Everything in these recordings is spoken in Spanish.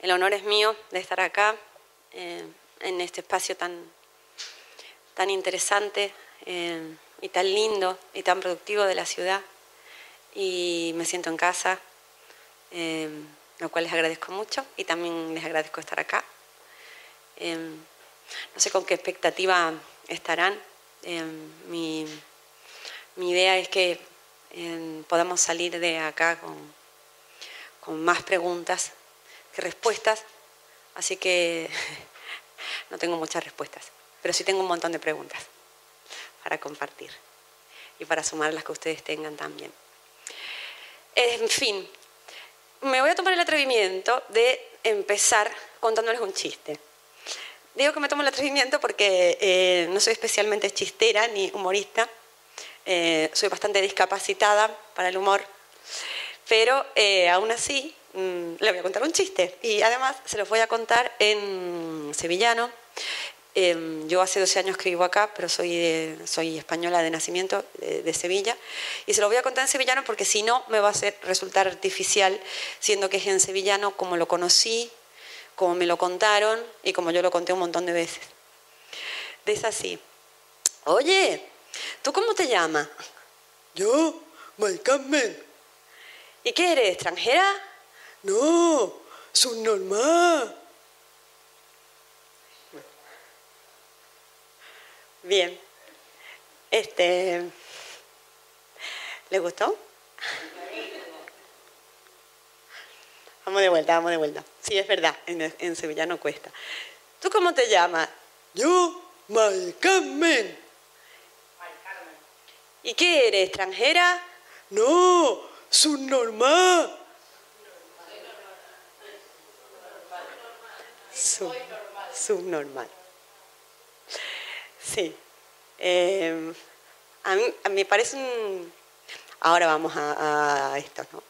El honor es mío de estar acá, eh, en este espacio tan, tan interesante eh, y tan lindo y tan productivo de la ciudad. Y me siento en casa, eh, lo cual les agradezco mucho y también les agradezco estar acá. no sé con qué expectativa estarán. Mi, mi, idea es que podamos salir de acá con, con más preguntas respuestas, así que no tengo muchas respuestas, pero sí tengo un montón de preguntas para compartir y para sumar las que ustedes tengan también. En fin, me voy a tomar el atrevimiento de empezar contándoles un chiste. Digo que me tomo el atrevimiento porque eh, no soy especialmente chistera ni humorista, eh, soy bastante discapacitada para el humor, pero eh, aún así Mm, le voy a contar un chiste. Y además se los voy a contar en sevillano. Em, yo hace 12 años que vivo acá, pero soy, soy española de nacimiento, de, Sevilla. Y se lo voy a contar en sevillano porque si no me va a hacer, resultar artificial, siendo que es en sevillano como lo conocí, como me lo contaron y como yo lo conté un montón de veces. Es así. Oye, ¿tú cómo te llamas? Yo, Carmen. ¿Y qué eres, extranjera? No, subnormal. Bien. Este. ¿Le gustó? Vamos de vuelta, vamos de vuelta. Sí, es verdad, en, Sevilla no cuesta. ¿Tú cómo te llamas? Yo, Mari Carmen. ¿Y qué eres, extranjera? No, subnormal. Subnormal. Sí. Eh, a, mí, me parece un... Ahora vamos a, esto, ¿no?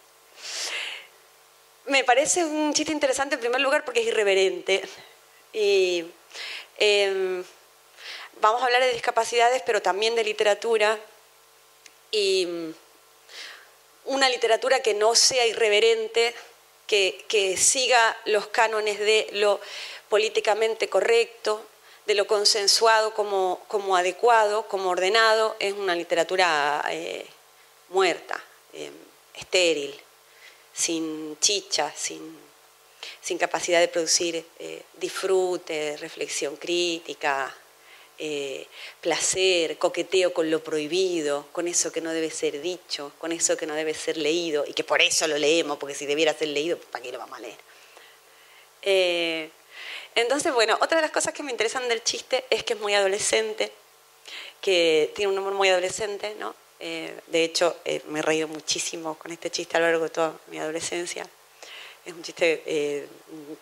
Me parece un chiste interesante en primer lugar porque es irreverente. Y em, vamos a hablar de discapacidades, pero también de literatura. Y una literatura que no sea irreverente, que, siga los cánones de lo políticamente correcto, de lo consensuado como, adecuado, como ordenado, es una literatura eh, muerta, eh, estéril, sin chicha, sin, capacidad de producir eh, disfrute, reflexión crítica, eh, placer, coqueteo con lo prohibido, con eso que no debe ser dicho, con eso que no debe ser leído, y que por eso lo leemos, porque si debiera ser leído, ¿para qué lo vamos a leer? Eh, entonces, bueno, otra de las cosas que me interesan del chiste es que es muy adolescente, que tiene un humor muy adolescente, ¿no? Eh, de hecho, me he reído muchísimo con este chiste a lo largo de toda mi adolescencia es un chiste eh,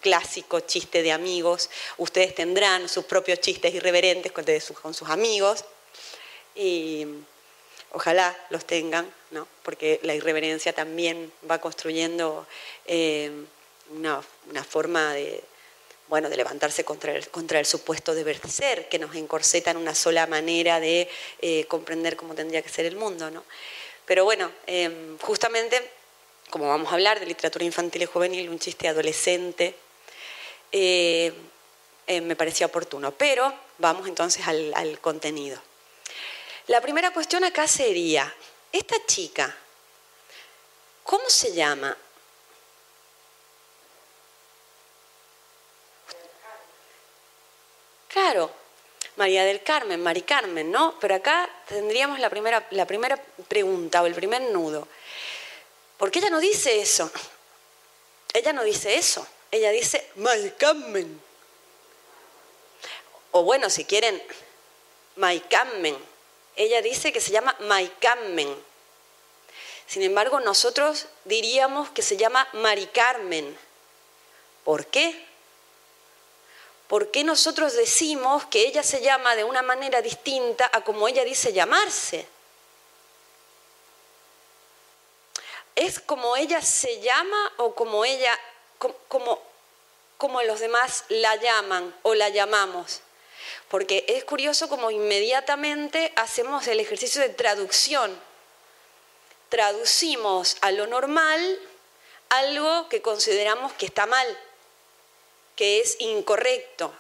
clásico, chiste de amigos. Ustedes tendrán sus propios chistes irreverentes con, sus, amigos y ojalá los tengan, ¿no? porque la irreverencia también va construyendo eh, una, forma de, bueno, de levantarse contra el, contra el supuesto deber ser, que nos encorseta en una sola manera de eh, comprender cómo tendría que ser el mundo. ¿no? Pero bueno, justamente como vamos a hablar de literatura infantil y juvenil, un chiste adolescente, eh, eh, me parecía oportuno. Pero vamos entonces al, contenido. La primera cuestión acá sería, esta chica, ¿cómo se llama? Claro, María del Carmen, Mari Carmen, ¿no? Pero acá tendríamos la primera, la primera pregunta o el primer nudo. Porque ella no dice eso. Ella no dice eso. Ella dice Carmen. O bueno, si quieren, Carmen. Ella dice que se llama Carmen. Sin embargo, nosotros diríamos que se llama Mari Carmen. ¿Por qué? ¿Por qué nosotros decimos que ella se llama de una manera distinta a como ella dice llamarse? ¿Es como ella se llama o como ella, como, como los demás la llaman o la llamamos? Porque es curioso como inmediatamente hacemos el ejercicio de traducción. Traducimos a lo normal algo que consideramos que está mal. que es incorrecto.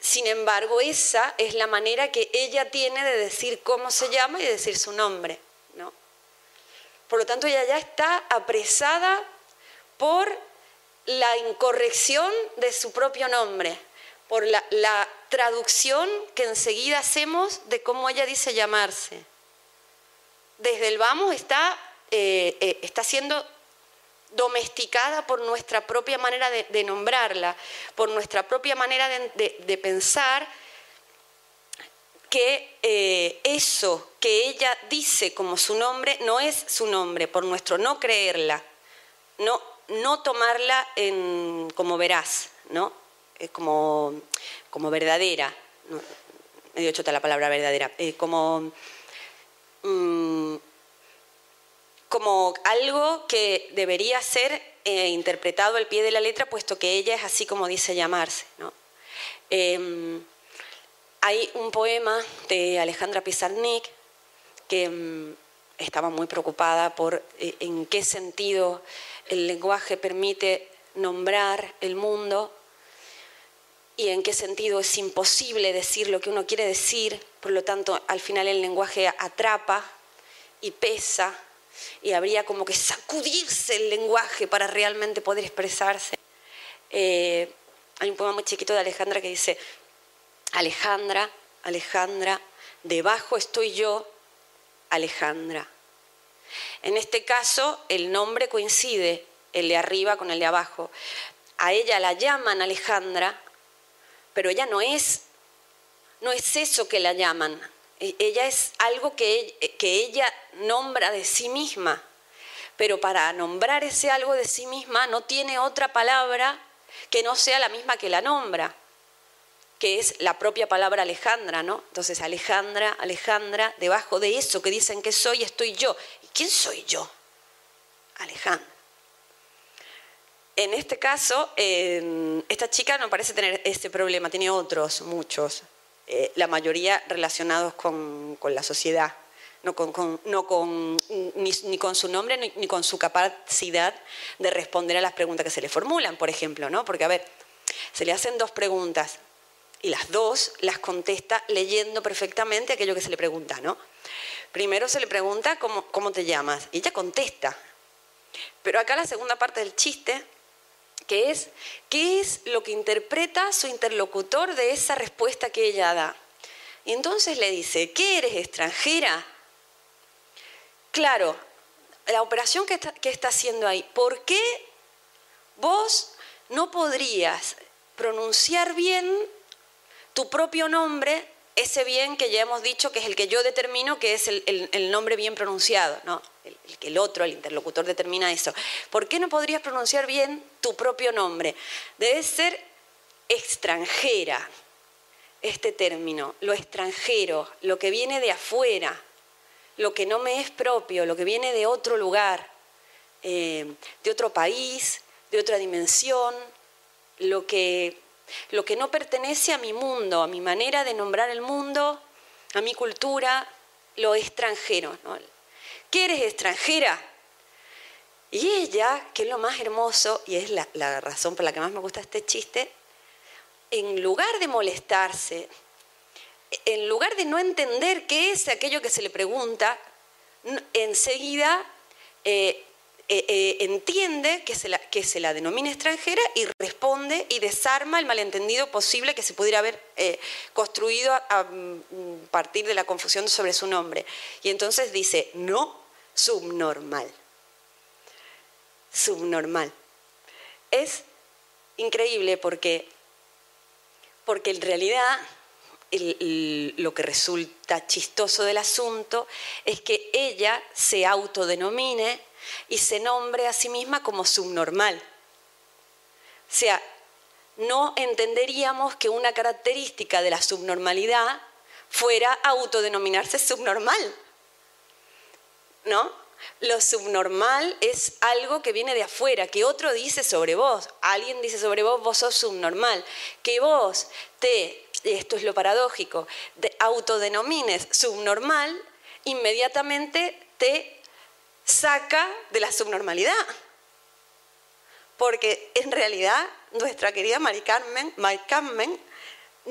Sin embargo, esa es la manera que ella tiene de decir cómo se llama y de decir su nombre. Por lo tanto, ella ya está apresada por la incorrección de su propio nombre, por la, traducción que enseguida hacemos de cómo ella dice llamarse. Desde el vamos está, eh, eh, está siendo domesticada por nuestra propia manera de, nombrarla, por nuestra propia manera de, pensar que eh, eso que ella dice como su nombre no es su nombre, por nuestro no creerla, no, no tomarla en, como veraz, ¿no? como, como verdadera, medio chota la palabra verdadera, eh, como, mm, como algo que debería ser eh, interpretado al pie de la letra, puesto que ella es así como dice llamarse. Em, hay un poema de Alejandra Pizarnik que mm, estaba muy preocupada por eh, en qué sentido el lenguaje permite nombrar el mundo y en qué sentido es imposible decir lo que uno quiere decir, por lo tanto al final el lenguaje atrapa y pesa y habría como que sacudirse el lenguaje para realmente poder expresarse. Eh, hay un poema muy chiquito de Alejandra que dice, Alejandra, Alejandra, debajo estoy yo, Alejandra. En este caso, el nombre coincide, el de arriba con el de abajo. A ella la llaman Alejandra, pero ella no es, no es eso que la llaman. E, ella es algo que, que ella nombra de sí misma. Pero para nombrar ese algo de sí misma no tiene otra palabra que no sea la misma que la nombra que es la propia palabra Alejandra, ¿no? Entonces, Alejandra, Alejandra, debajo de eso que dicen que soy, estoy yo. ¿Y quién soy yo? Alejandra. En este caso, esta chica no parece tener este problema, tiene otros, muchos, eh, la mayoría relacionados con, la sociedad, no con, no con ni, con su nombre ni, ni, con su capacidad de responder a las preguntas que se le formulan, por ejemplo, ¿no? Porque, a ver, se le hacen dos preguntas y las dos las contesta leyendo perfectamente aquello que se le pregunta, ¿no? Primero se le pregunta cómo, cómo te llamas y ella contesta. Pero acá la segunda parte del chiste que es qué es lo que interpreta su interlocutor de esa respuesta que ella da. Y entonces le dice, ¿qué eres extranjera? Claro, la operación que está, que está haciendo ahí, ¿por qué vos no podrías pronunciar bien tu propio nombre, ese bien que ya hemos dicho que es el que yo determino que es el, nombre bien pronunciado, ¿no? el, que el otro, el interlocutor, determina eso. ¿Por qué no podrías pronunciar bien tu propio nombre? Debe ser extranjera este término, lo extranjero, lo que viene de afuera, lo que no me es propio, lo que viene de otro lugar, eh, de otro país, de otra dimensión, lo que, lo que no pertenece a mi mundo, a mi manera de nombrar el mundo, a mi cultura, lo extranjero. ¿no? ¿Qué eres extranjera? Y ella, que es lo más hermoso, y es la, razón por la que más me gusta este chiste, en lugar de molestarse, en lugar de no entender qué es aquello que se le pregunta, enseguida eh, eh, eh, entiende que se, la, que denomina extranjera y responde y desarma el malentendido posible que se pudiera haber construido a, mm, partir de la confusión sobre su nombre. Y entonces dice, no, subnormal. Subnormal. Es increíble porque, porque en realidad lo que resulta chistoso del asunto es que ella se autodenomine y se nombre a sí misma como subnormal. O sea, no entenderíamos que una característica de la subnormalidad fuera autodenominarse subnormal. ¿no? Lo subnormal es algo que viene de afuera, que otro dice sobre vos. Alguien dice sobre vos, vos sos subnormal. Que vos te, esto es lo paradójico, te autodenomines subnormal, inmediatamente te saca de la subnormalidad. porque en realidad nuestra querida Mari Carmen,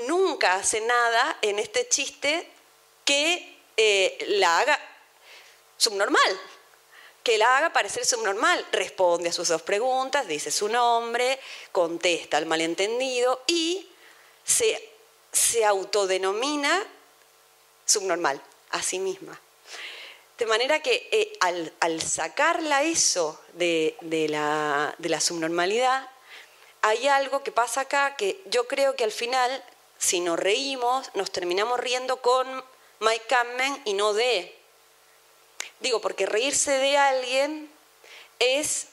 nunca hace nada en este chiste que eh, la haga subnormal, que la haga parecer subnormal. Responde a sus dos preguntas, dice su nombre, contesta al malentendido y se, se autodenomina subnormal a sí misma. De manera que eh, al, sacarla eso de, la, de la subnormalidad, hay algo que pasa acá que yo creo que al final, si nos reímos, nos terminamos riendo con Mike Kamen y no de. Digo, porque reírse de alguien es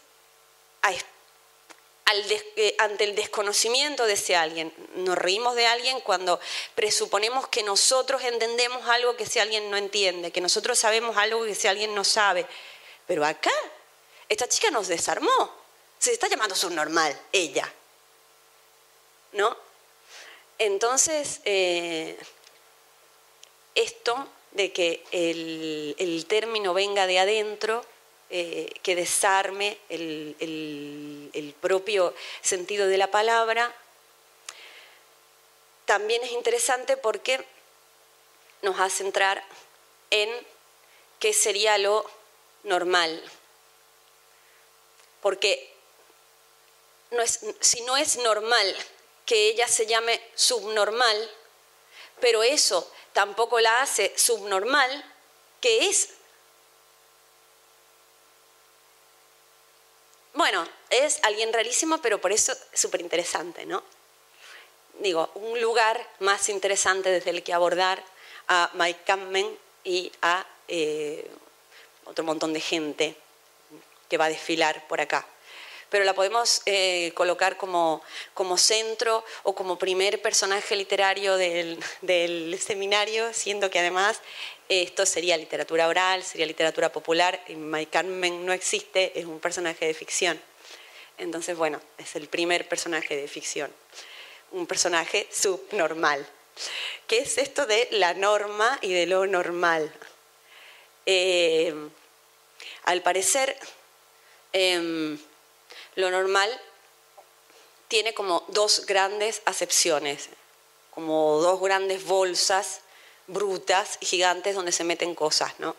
eh, ante el desconocimiento de ese alguien. Nos reímos de alguien cuando presuponemos que nosotros entendemos algo que ese alguien no entiende, que nosotros sabemos algo que ese alguien no sabe. Pero acá, esta chica nos desarmó. Se está llamando subnormal, ella. ¿No? Entonces, eh, esto de que el término venga de adentro eh, que desarme el, propio sentido de la palabra. También es interesante porque nos hace entrar en qué sería lo normal. Porque si no es normal que ella se llame subnormal, pero eso tampoco la hace subnormal, que es Bueno, es alguien rarísimo, pero por eso súper interesante, ¿no? Digo, un lugar más interesante desde el que abordar a Mike Kamen y a eh, otro montón de gente que va a desfilar por acá. Pero la podemos eh, colocar como, como, centro o como primer personaje literario del, del seminario, siendo que además esto sería literatura oral, sería literatura popular, y Mike Carmen no existe, es un personaje de ficción. Entonces, bueno, es el primer personaje de ficción, un personaje subnormal. ¿Qué es esto de la norma y de lo normal? Eh, al parecer, em, lo normal tiene como dos grandes acepciones, como dos grandes bolsas brutas y gigantes donde se meten cosas, ¿no?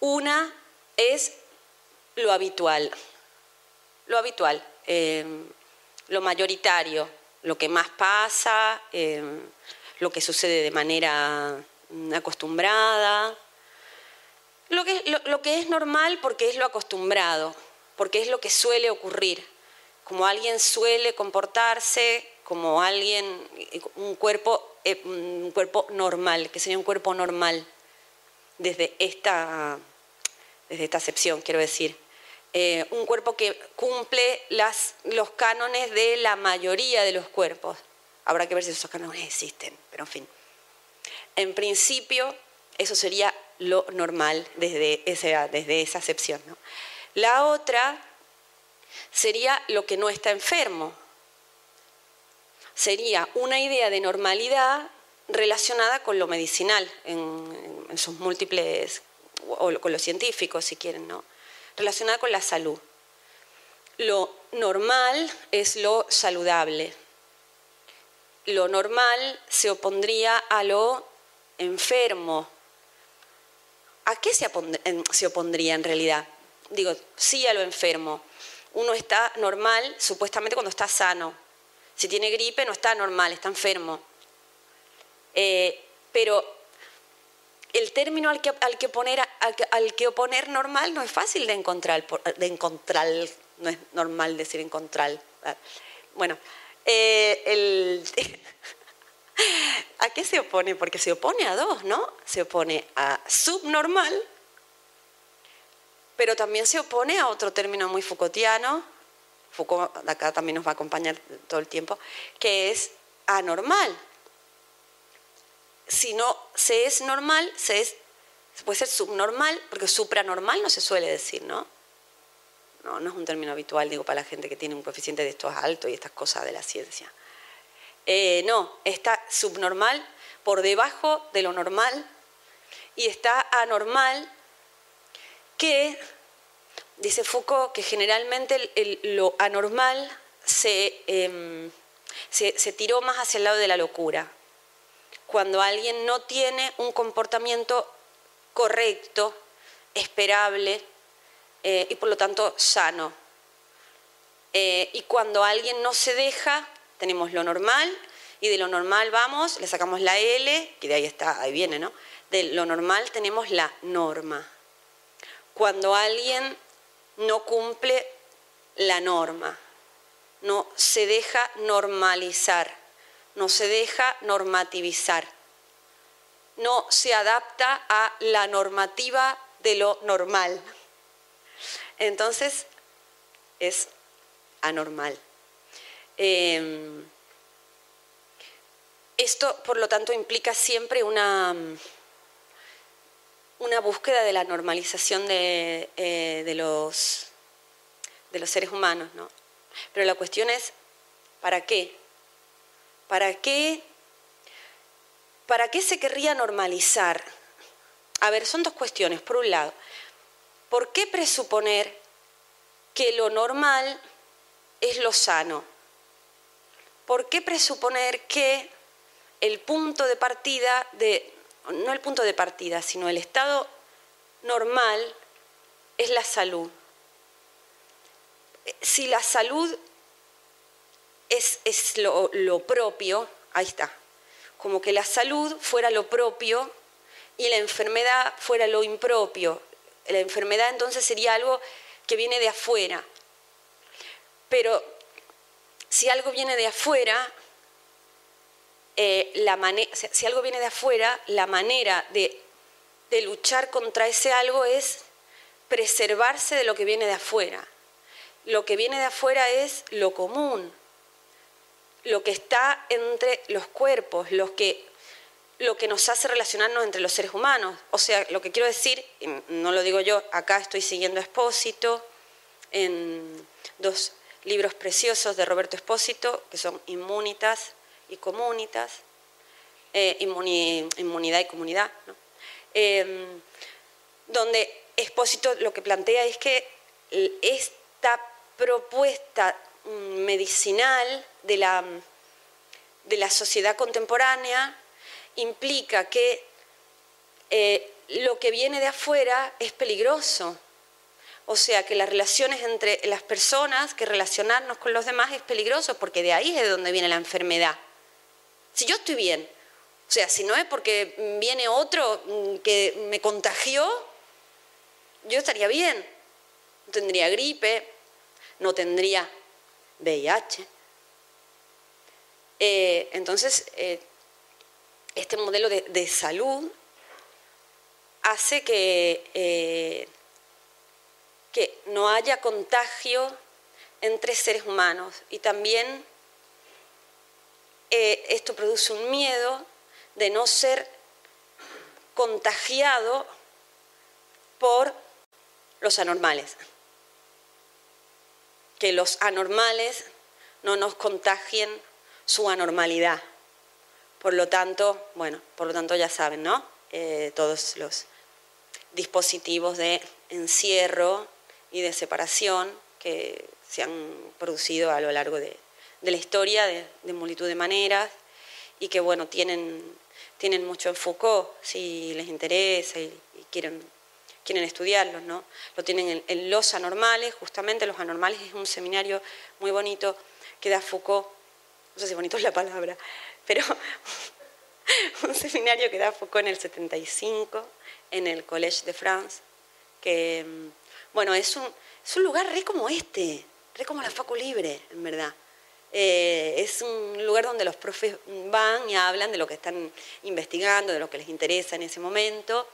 Una es lo habitual, lo habitual, em, lo mayoritario, lo que más pasa, em, lo que sucede de manera acostumbrada, lo que, lo que es normal porque es lo acostumbrado, porque es lo que suele ocurrir, como alguien suele comportarse, como alguien, un cuerpo eh, un cuerpo normal, que sería un cuerpo normal desde esta, desde esta acepción, quiero decir. Eh, un cuerpo que cumple los cánones de la mayoría de los cuerpos. Habrá que ver si esos cánones existen, pero en fin. En principio, eso sería lo normal desde esa, desde esa acepción. La otra sería lo que no está enfermo, sería una idea de normalidad relacionada con lo medicinal, en, sus múltiples, o con lo científico, si quieren, ¿no? Relacionada con la salud. Lo normal es lo saludable. Lo normal se opondría a lo enfermo. ¿A qué se, se opondría en realidad? Digo, sí a lo enfermo. Uno está normal supuestamente cuando está sano, si tiene gripe no está normal, está enfermo. Eh, pero el término al que, al que, poner, al, que oponer normal no es fácil de encontrar, de encontrar, no es normal decir encontrar. Bueno, eh, ¿a qué se opone? Porque se opone a dos, ¿no? Se opone a subnormal, pero también se opone a otro término muy Foucaultiano, Foucault acá también nos va a acompañar todo el tiempo, que es anormal. Si no se es normal, se, es, puede ser subnormal, porque supranormal no se suele decir, ¿no? No, no es un término habitual, digo, para la gente que tiene un coeficiente de estos alto y estas cosas de la ciencia. Eh, no, está subnormal por debajo de lo normal y está anormal que dice Foucault que generalmente lo anormal em, se, se tiró más hacia el lado de la locura. Cuando alguien no tiene un comportamiento correcto, esperable eh, y por lo tanto sano. Eh, y cuando alguien no se deja, tenemos lo normal y de lo normal vamos, le sacamos la L, que de ahí está, ahí viene, ¿no? De lo normal tenemos la norma. Cuando alguien no cumple la norma, no se deja normalizar, no se deja normativizar, no se adapta a la normativa de lo normal. Entonces, es anormal. Em, esto, por lo tanto, implica siempre una, una búsqueda de la normalización de, eh, los, de los seres humanos. ¿no? Pero la cuestión es, ¿para qué? ¿Para qué? ¿Para qué se querría normalizar? A ver, son dos cuestiones. Por un lado, ¿por qué presuponer que lo normal es lo sano? ¿Por qué presuponer que el punto de partida de, no el punto de partida, sino el estado normal es la salud? Si la salud es, es lo, lo propio, ahí está, como que la salud fuera lo propio y la enfermedad fuera lo impropio. La enfermedad entonces sería algo que viene de afuera. Pero si algo viene de afuera, eh, la si algo viene de afuera, la manera de, de luchar contra ese algo es preservarse de lo que viene de afuera. Lo que viene de afuera es lo común, lo que está entre los cuerpos, lo que lo que nos hace relacionarnos entre los seres humanos. O sea, lo que quiero decir, no lo digo yo, acá estoy siguiendo a Espósito en dos libros preciosos de Roberto Espósito, que son Inmunitas y Comunitas, eh, Inmunidad y Comunidad, em, donde Espósito lo que plantea es que esta propuesta mm, medicinal de la, de la sociedad contemporánea implica que eh, lo que viene de afuera es peligroso. O sea, que las relaciones entre las personas, que relacionarnos con los demás es peligroso, porque de ahí es de donde viene la enfermedad. Si yo estoy bien, o sea, si no es porque viene otro mm, que me contagió, yo estaría bien. No tendría gripe, no tendría VIH. Eh, entonces, eh, este modelo de, salud hace que, eh, que no haya contagio entre seres humanos y también eh, esto produce un miedo de no ser contagiado por los anormales. Que los anormales no nos contagien su anormalidad. Por lo tanto, bueno, por lo tanto ya saben, ¿no? Eh, todos los dispositivos de encierro y de separación que se han producido a lo largo de, la historia de, multitud de maneras y que, bueno, tienen, tienen mucho en Foucault, si les interesa y, quieren, quieren estudiarlos, ¿no? Lo tienen en, en Los Anormales, justamente Los Anormales es un seminario muy bonito que da Foucault, no sé si bonito es la palabra, pero un seminario que da Foucault en el 75 en el Collège de France, que, mm, bueno, es un, es un lugar re como este, re como la Facu Libre, en verdad. Eh, es un lugar donde los profes van y hablan de lo que están investigando, de lo que les interesa en ese momento.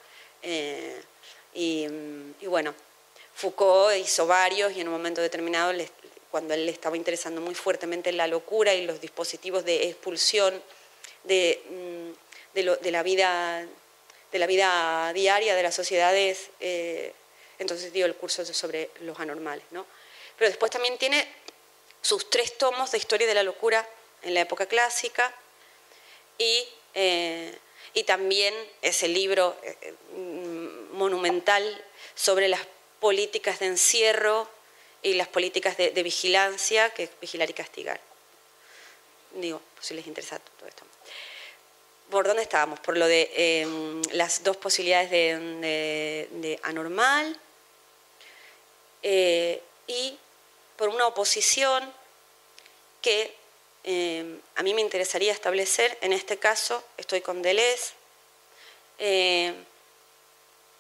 Eh, mm, y, bueno, Foucault hizo varios y en un momento determinado cuando él le estaba interesando muy fuertemente en la locura y los dispositivos de expulsión de, mm, la, vida, de la vida diaria de las sociedades, eh, entonces dio el curso sobre los anormales. ¿no? Pero después también tiene sus tres tomos de historia de la locura en la época clásica y, eh, y también ese libro eh, monumental sobre las políticas de encierro y las políticas de, vigilancia, que es vigilar y castigar. Digo, si les interesa todo esto. ¿Por dónde estábamos? Por lo de em, las dos posibilidades de, anormal eh, y por una oposición que em, a mí me interesaría establecer, en este caso estoy con Deleuze, eh,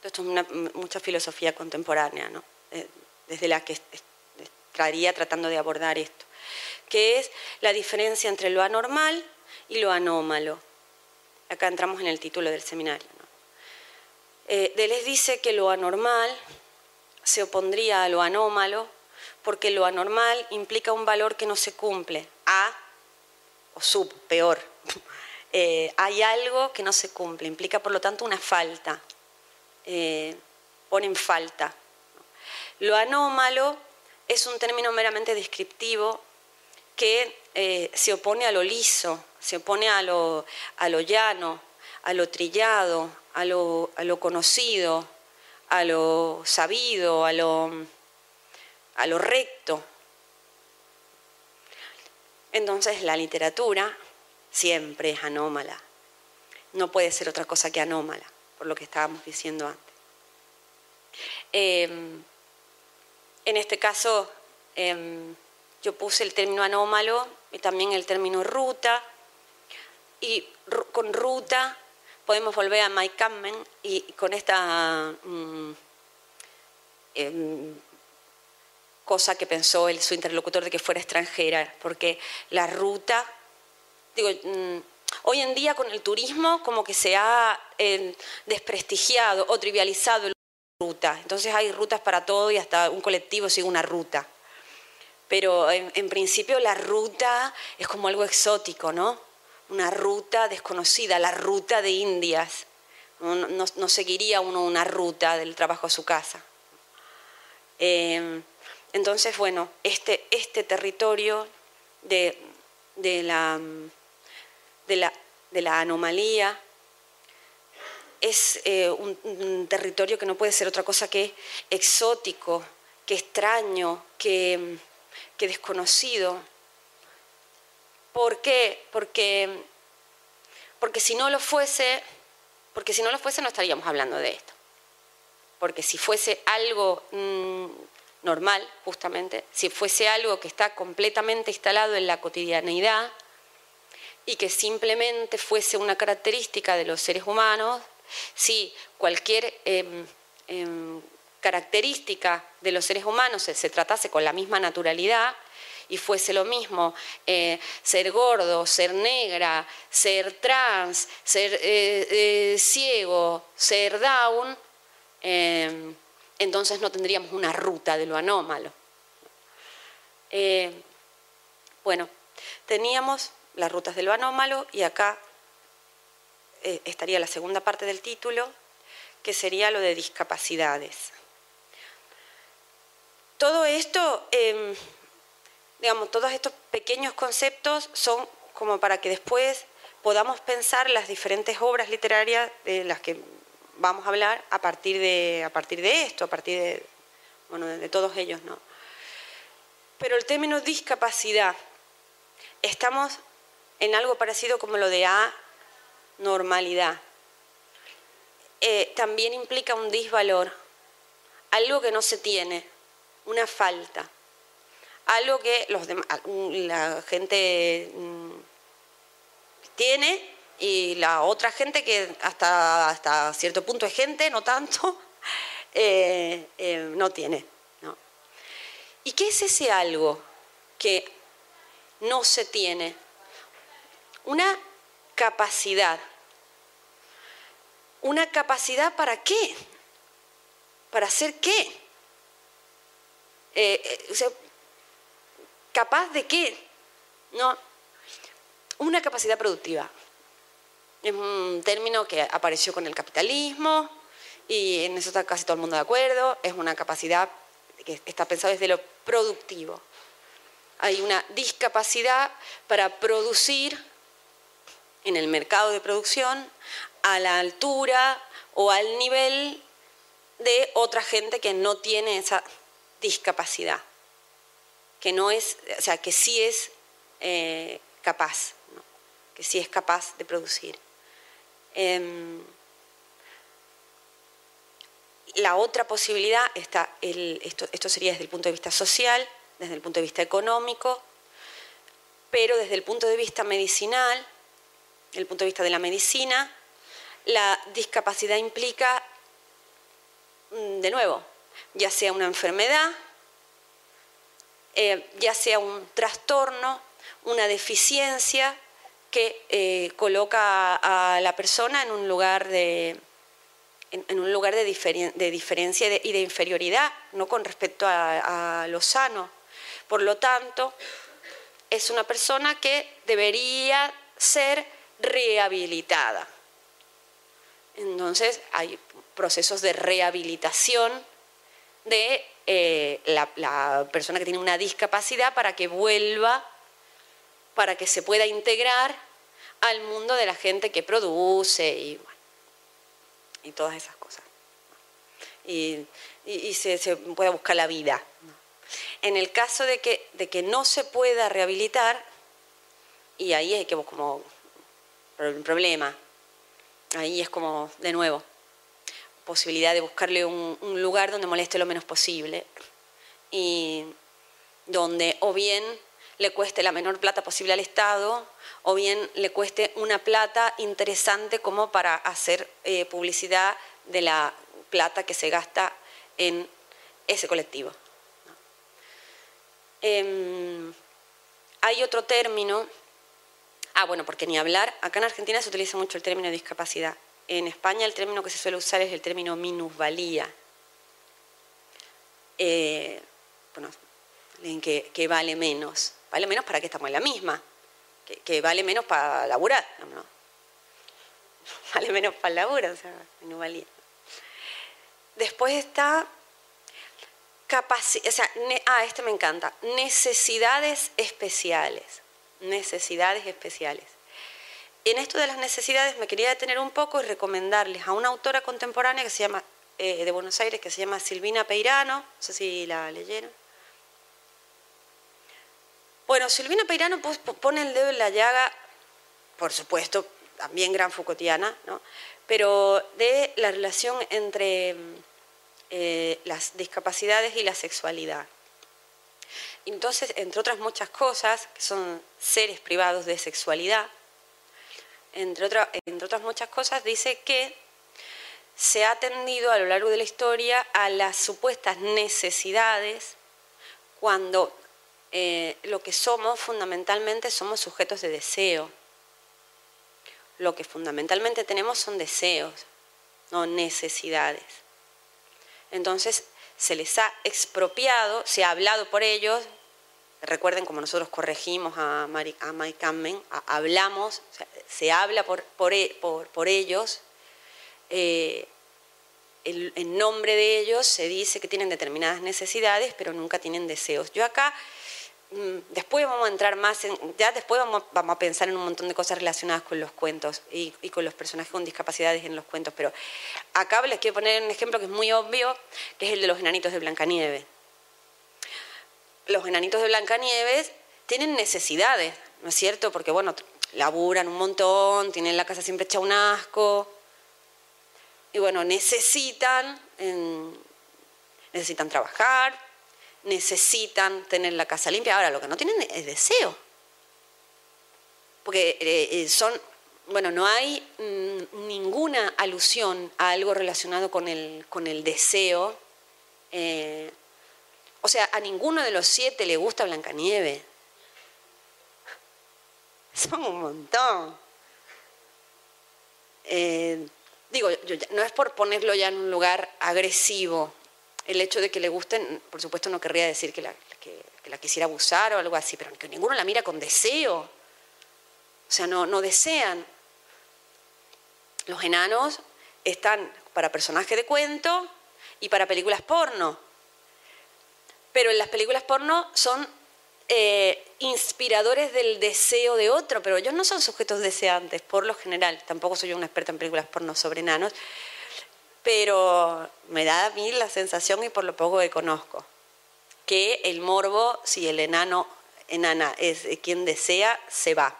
esto es mucha filosofía contemporánea, ¿no? Eh, desde la que estaría tratando de abordar esto, que es la diferencia entre lo anormal y lo anómalo. Acá entramos en el título del seminario. ¿no? Eh, Deleuze dice que lo anormal se opondría a lo anómalo porque lo anormal implica un valor que no se cumple, a o sub, peor. Eh, hay algo que no se cumple, implica por lo tanto una falta, eh, pone en falta. Lo anómalo es un término meramente descriptivo que eh, se opone a lo liso, se opone a lo, a lo llano, a lo trillado, a lo, a lo, conocido, a lo sabido, a lo, a lo recto. Entonces la literatura siempre es anómala. No puede ser otra cosa que anómala, por lo que estábamos diciendo antes. Em, en este caso, em, yo puse el término anómalo y también el término ruta. Y con ruta podemos volver a Mike Kamen y con esta mm, em, cosa que pensó su interlocutor de que fuera extranjera, porque la ruta, digo, mm, hoy en día con el turismo como que se ha eh, desprestigiado o trivializado el ruta. Entonces hay rutas para todo y hasta un colectivo sigue una ruta. Pero en, principio la ruta es como algo exótico, ¿no? Una ruta desconocida, la ruta de Indias. No, seguiría uno una ruta del trabajo a su casa. Eh, entonces, bueno, este, este territorio de, la, anomalía es eh, un, territorio que no puede ser otra cosa que exótico, que extraño, que, desconocido. ¿Por qué? Porque, porque si no lo fuese, porque si no lo fuese no estaríamos hablando de esto. Porque si fuese algo mm, normal, justamente, si fuese algo que está completamente instalado en la cotidianeidad y que simplemente fuese una característica de los seres humanos, si cualquier em, em, característica de los seres humanos se, tratase con la misma naturalidad y fuese lo mismo eh, ser gordo, ser negra, ser trans, ser eh, eh, ciego, ser down, em, entonces no tendríamos una ruta de lo anómalo. bueno, teníamos las rutas de lo anómalo y acá eh, estaría la segunda parte del título, que sería lo de discapacidades. Todo esto, em, digamos, todos estos pequeños conceptos son como para que después podamos pensar las diferentes obras literarias de las que vamos a hablar a partir de, a partir de esto, a partir de, bueno, de todos ellos, ¿no? Pero el término discapacidad, estamos en algo parecido como lo de A normalidad. Eh, también implica un disvalor, algo que no se tiene, una falta, algo que los la gente mm, tiene y la otra gente que hasta, hasta cierto punto es gente, no tanto, eh, eh, no tiene. ¿no? ¿Y qué es ese algo que no se tiene? Una capacidad. ¿Una capacidad para qué? ¿Para hacer qué? Eh, eh, ¿Capaz de qué? No. Una capacidad productiva. Es un término que apareció con el capitalismo y en eso está casi todo el mundo de acuerdo. Es una capacidad que está pensada desde lo productivo. Hay una discapacidad para producir en el mercado de producción a la altura o al nivel de otra gente que no tiene esa discapacidad, que no es, o sea, que sí es eh, capaz, que sí es capaz de producir. Em, la otra posibilidad está, esto, esto sería desde el punto de vista social, desde el punto de vista económico, pero desde el punto de vista medicinal, desde el punto de vista de la medicina, la discapacidad implica, mm, de nuevo, ya sea una enfermedad, eh, ya sea un trastorno, una deficiencia que eh, coloca a la persona en un lugar de, en, un lugar de, diferencia y de inferioridad, no con respecto a, lo sano. Por lo tanto, es una persona que debería ser rehabilitada. Entonces, hay procesos de rehabilitación de eh, la, persona que tiene una discapacidad para que vuelva, para que se pueda integrar al mundo de la gente que produce y todas esas cosas. Y, se, pueda buscar la vida. En el caso de que, de que no se pueda rehabilitar, y ahí es que como el problema, ahí es como, de nuevo, posibilidad de buscarle un, un lugar donde moleste lo menos posible y donde o bien le cueste la menor plata posible al Estado o bien le cueste una plata interesante como para hacer eh, publicidad de la plata que se gasta en ese colectivo. Em, hay otro término, ah bueno, porque ni hablar, acá en Argentina se utiliza mucho el término discapacidad. En España el término que se suele usar es el término minusvalía. Eh, bueno, que, que vale menos. Vale menos para que estamos en la misma, que, vale menos para laburar. ¿no? Vale menos para el laburo, o sea, no valía. Después está capacidad, o sea, ah, este me encanta, necesidades especiales, necesidades especiales. En esto de las necesidades me quería detener un poco y recomendarles a una autora contemporánea que se llama, eh, de Buenos Aires, que se llama Silvina Peirano, no sé si la leyeron. Bueno, Silvina Peirano pone el dedo en la llaga, por supuesto, también gran Foucaultiana, ¿no? pero de la relación entre eh, las discapacidades y la sexualidad. Entonces, entre otras muchas cosas, que son seres privados de sexualidad, entre, entre otras muchas cosas, dice que se ha atendido a lo largo de la historia a las supuestas necesidades cuando eh, lo que somos fundamentalmente somos sujetos de deseo. Lo que fundamentalmente tenemos son deseos, no necesidades. Entonces se les ha expropiado, se ha hablado por ellos. Recuerden como nosotros corregimos a, Mike Kamen, hablamos, se habla por, e, ellos. Eh, en nombre de ellos se dice que tienen determinadas necesidades, pero nunca tienen deseos. Yo acá después vamos a entrar más en, ya después vamos, vamos, a pensar en un montón de cosas relacionadas con los cuentos y, con los personajes con discapacidades en los cuentos, pero acá les quiero poner un ejemplo que es muy obvio, que es el de los enanitos de Blancanieves. Los enanitos de Blancanieves tienen necesidades, ¿no es cierto? Porque, bueno, laburan un montón, tienen la casa siempre hecha un asco, y bueno, necesitan, necesitan trabajar, necesitan tener la casa limpia. Ahora, lo que no tienen es deseo. Porque eh, eh, son, bueno, no hay mm, ninguna alusión a algo relacionado con el, con el deseo. Eh, o sea, a ninguno de los siete le gusta Blancanieve. Son un montón. digo, no es por ponerlo ya en un lugar agresivo, el hecho de que le gusten, por supuesto no querría decir que la, quisiera abusar o algo así, pero que ninguno la mira con deseo. O sea, no, desean. Los enanos están para personajes de cuento y para películas porno. Pero en las películas porno son eh, inspiradores del deseo de otro, pero ellos no son sujetos deseantes, por lo general. Tampoco soy una experta en películas porno sobre enanos, pero me da a mí la sensación, y por lo poco que conozco, que el morbo, si el enano, enana es quien desea, se va.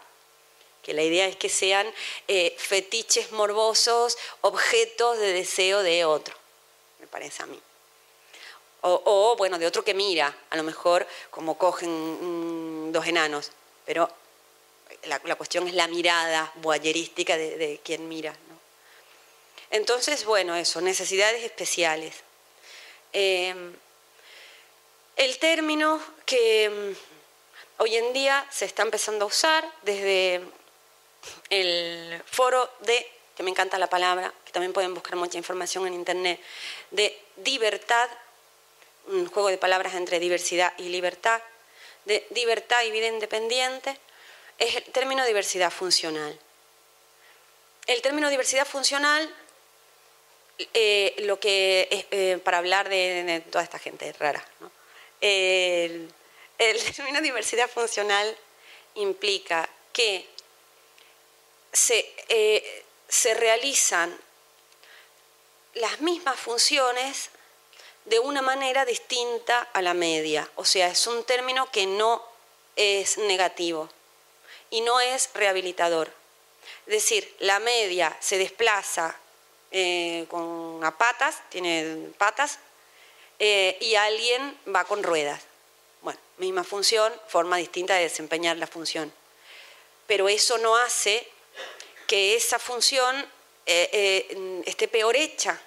Que la idea es que sean eh, fetiches morbosos, objetos de deseo de otro, me parece a mí. O, bueno, de otro que mira, a lo mejor como cogen dos enanos, pero la, cuestión es la mirada boyerística de, quien mira. Entonces, bueno, eso, necesidades especiales. Em, el término que mm, hoy en día se está empezando a usar desde el foro de, que me encanta la palabra, que también pueden buscar mucha información en internet, de libertad un juego de palabras entre diversidad y libertad, de libertad y vida independiente, es el término diversidad funcional. El término diversidad funcional, eh, lo que eh, para hablar de, toda esta gente rara, el, término diversidad funcional implica que se, eh, se realizan las mismas funciones de una manera distinta a la media. O sea, es un término que no es negativo y no es rehabilitador. Es decir, la media se desplaza eh, con a patas, tiene patas, eh, y alguien va con ruedas. Bueno, misma función, forma distinta de desempeñar la función. Pero eso no hace que esa función eh, esté peor hecha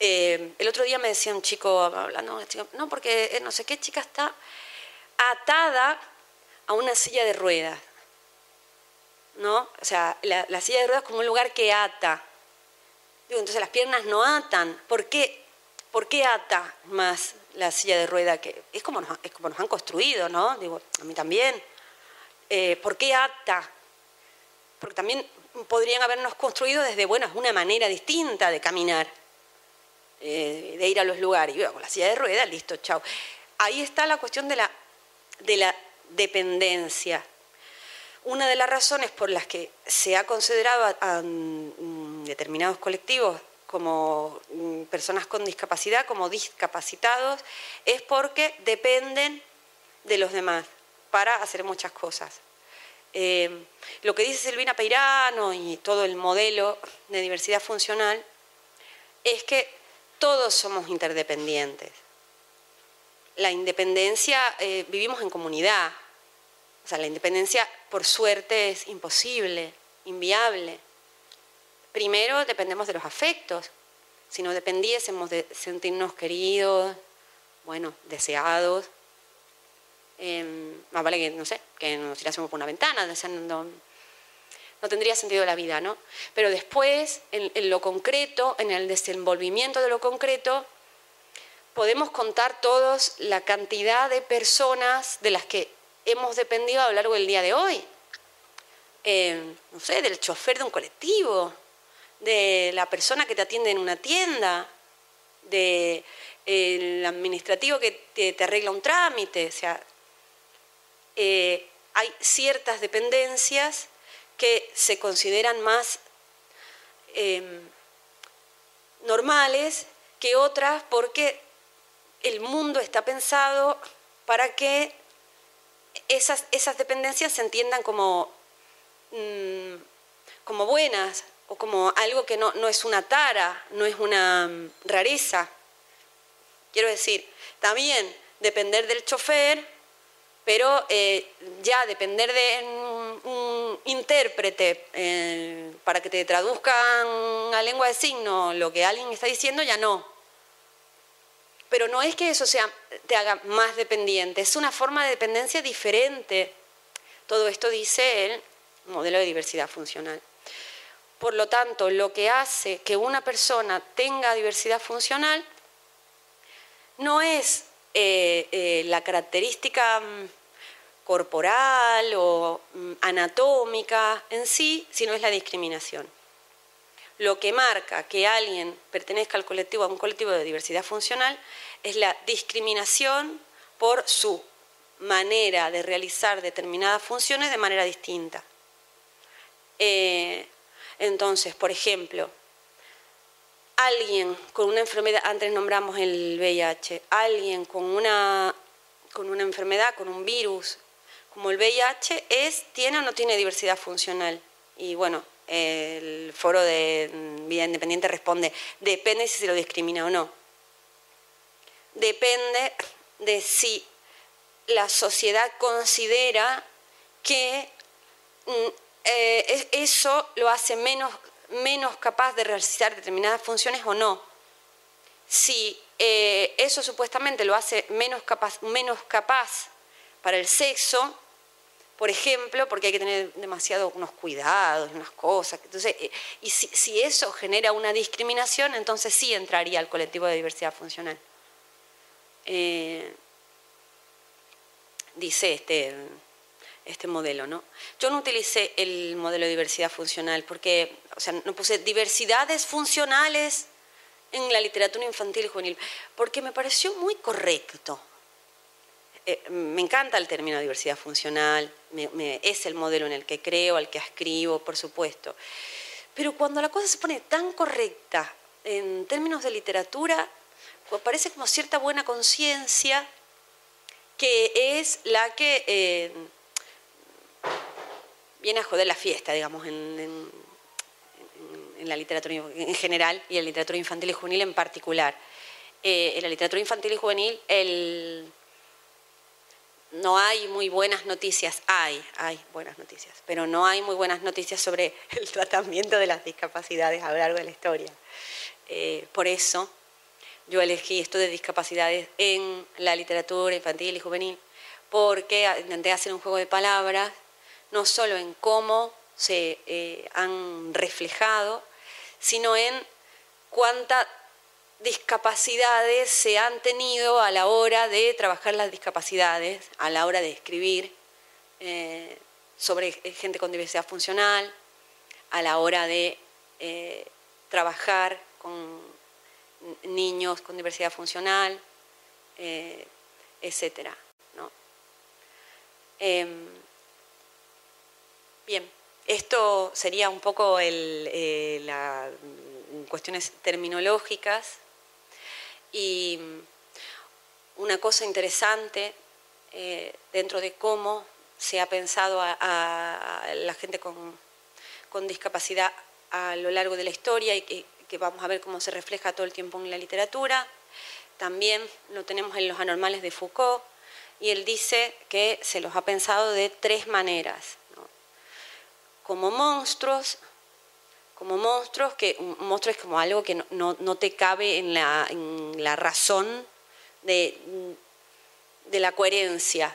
el otro día me decía un chico hablando, no, porque no sé qué chica está atada a una silla de ruedas. ¿No? O sea, la, silla de ruedas como un lugar que ata. Digo, entonces las piernas no atan. ¿Por qué, ¿Por qué ata más la silla de ruedas? Que es como nos, es como nos han construido, ¿no? Digo, a mí también. Eh, ¿Por qué ata? Porque también podrían habernos construido desde, bueno, una manera distinta de caminar. Eh, de ir a los lugares. Y con la silla de ruedas, listo, chao. Ahí está la cuestión de la, de la dependencia. Una de las razones por las que se ha considerado a, mm, determinados colectivos como mm, personas con discapacidad, como discapacitados, es porque dependen de los demás para hacer muchas cosas. Eh, lo que dice Silvina Peirano y todo el modelo de diversidad funcional es que todos somos interdependientes. La independencia, eh, vivimos en comunidad. O sea, la independencia, por suerte, es imposible, inviable. Primero dependemos de los afectos. Si no dependiésemos de sentirnos queridos, bueno, deseados, em, más vale que, no sé, que nos tirásemos por una ventana, no tendría sentido la vida, ¿no? Pero después, en, lo concreto, en el desenvolvimiento de lo concreto, podemos contar todos la cantidad de personas de las que hemos dependido a lo largo del día de hoy. Eh, no sé, del chofer de un colectivo, de la persona que te atiende en una tienda, del de, administrativo que te, arregla un trámite. O sea, eh, hay ciertas dependencias que se consideran más em, normales que otras porque el mundo está pensado para que esas, esas dependencias se entiendan como, mm, como buenas o como algo que no, no es una tara, no es una mm, rareza. Quiero decir, también depender del chofer, pero eh, ya depender de un, intérprete eh, para que te traduzcan a lengua de signo lo que alguien está diciendo, ya no. Pero no es que eso sea, te haga más dependiente, es una forma de dependencia diferente. Todo esto dice el modelo de diversidad funcional. Por lo tanto, lo que hace que una persona tenga diversidad funcional no es eh, eh, la característica mm, corporal o mm, anatómica en sí, sino es la discriminación. Lo que marca que alguien pertenezca al colectivo, a un colectivo de diversidad funcional, es la discriminación por su manera de realizar determinadas funciones de manera distinta. Eh, entonces, por ejemplo, alguien con una enfermedad, antes nombramos el VIH, alguien con una, con una enfermedad, con un virus como el VIH, es, tiene o no tiene diversidad funcional. Y bueno, el foro de vida independiente responde, depende si se lo discrimina o no. Depende de si la sociedad considera que mm, eh, eso lo hace menos, menos capaz de realizar determinadas funciones o no. Si eh, eso supuestamente lo hace menos menos capaz para el sexo, por ejemplo, porque hay que tener demasiado unos cuidados, unas cosas. Entonces, eh, y si, eso genera una discriminación, entonces sí entraría al colectivo de diversidad funcional. Eh, dice este, este modelo, ¿no? Yo no utilicé el modelo de diversidad funcional porque, o sea, no puse diversidades funcionales en la literatura infantil y juvenil, porque me pareció muy correcto. Eh, me encanta el término diversidad funcional, es el modelo en el que creo, al que escribo, por supuesto. Pero cuando la cosa se pone tan correcta en términos de literatura, pues parece como cierta buena conciencia que es la que eh, viene a joder la fiesta, digamos, en, la literatura en general y en la literatura infantil y juvenil en particular. Eh, en la literatura infantil y juvenil, el no hay muy buenas noticias, hay, hay buenas noticias, pero no hay muy buenas noticias sobre el tratamiento de las discapacidades a lo largo de la historia. Eh, por eso yo elegí esto de discapacidades en la literatura infantil y juvenil, porque intenté hacer un juego de palabras, no solo en cómo se eh, han reflejado, sino en cuánta discapacidades se han tenido a la hora de trabajar las discapacidades, a la hora de escribir eh, sobre gente con diversidad funcional, a la hora de eh, trabajar con niños con diversidad funcional, eh, etc. Em, bien, esto sería un poco el, las cuestiones terminológicas y una cosa interesante eh, dentro de cómo se ha pensado a, la gente con, discapacidad a lo largo de la historia y que, vamos a ver cómo se refleja todo el tiempo en la literatura. También lo tenemos en los anormales de Foucault y él dice que se los ha pensado de tres maneras. Como monstruos, como monstruos, que un monstruo es como algo que no, te cabe en la, razón de, la coherencia.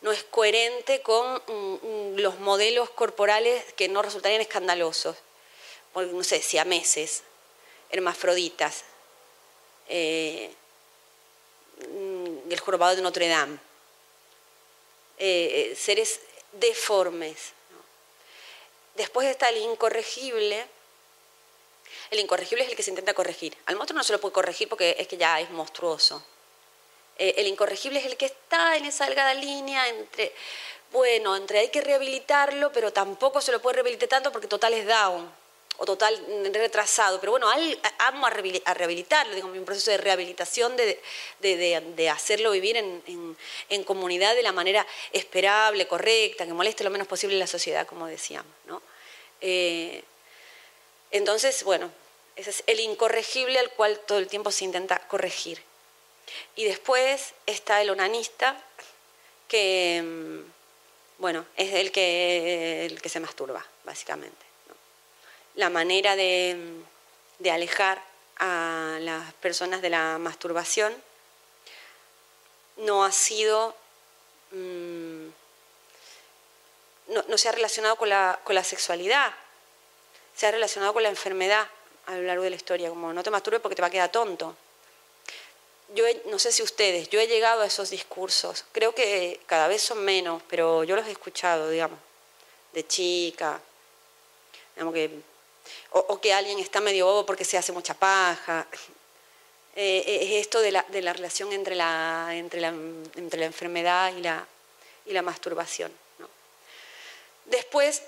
No es coherente con mm, los modelos corporales que no resultarían escandalosos. no sé, siameses, hermafroditas, eh, mm, el jorobado de Notre Dame, eh, eh, seres deformes. Después está el incorregible. El incorregible es el que se intenta corregir. Al monstruo no se lo puede corregir porque es que ya es monstruoso. Eh, el incorregible es el que está en esa delgada línea entre, bueno, entre hay que rehabilitarlo, pero tampoco se lo puede rehabilitar tanto porque total es down o total retrasado, pero bueno, amo a rehabilitarlo, digo, un proceso de rehabilitación, de, hacerlo vivir en, comunidad de la manera esperable, correcta, que moleste lo menos posible la sociedad, como decíamos. ¿no? Eh, entonces, bueno, ese es el incorregible al cual todo el tiempo se intenta corregir. Y después está el onanista, que, mm, bueno, es el que, el que se masturba, básicamente la manera de, alejar a las personas de la masturbación no ha sido, mm, no, se ha relacionado con la, con la sexualidad, se ha relacionado con la enfermedad a lo largo de la historia, como no te masturbes porque te va a quedar tonto. Yo no sé si ustedes, yo he llegado a esos discursos, creo que cada vez son menos, pero yo los he escuchado, digamos, de chica, digamos que o, que alguien está medio bobo porque se hace mucha paja. Eh, eh, es esto de la, relación entre la, enfermedad y la, masturbación. Después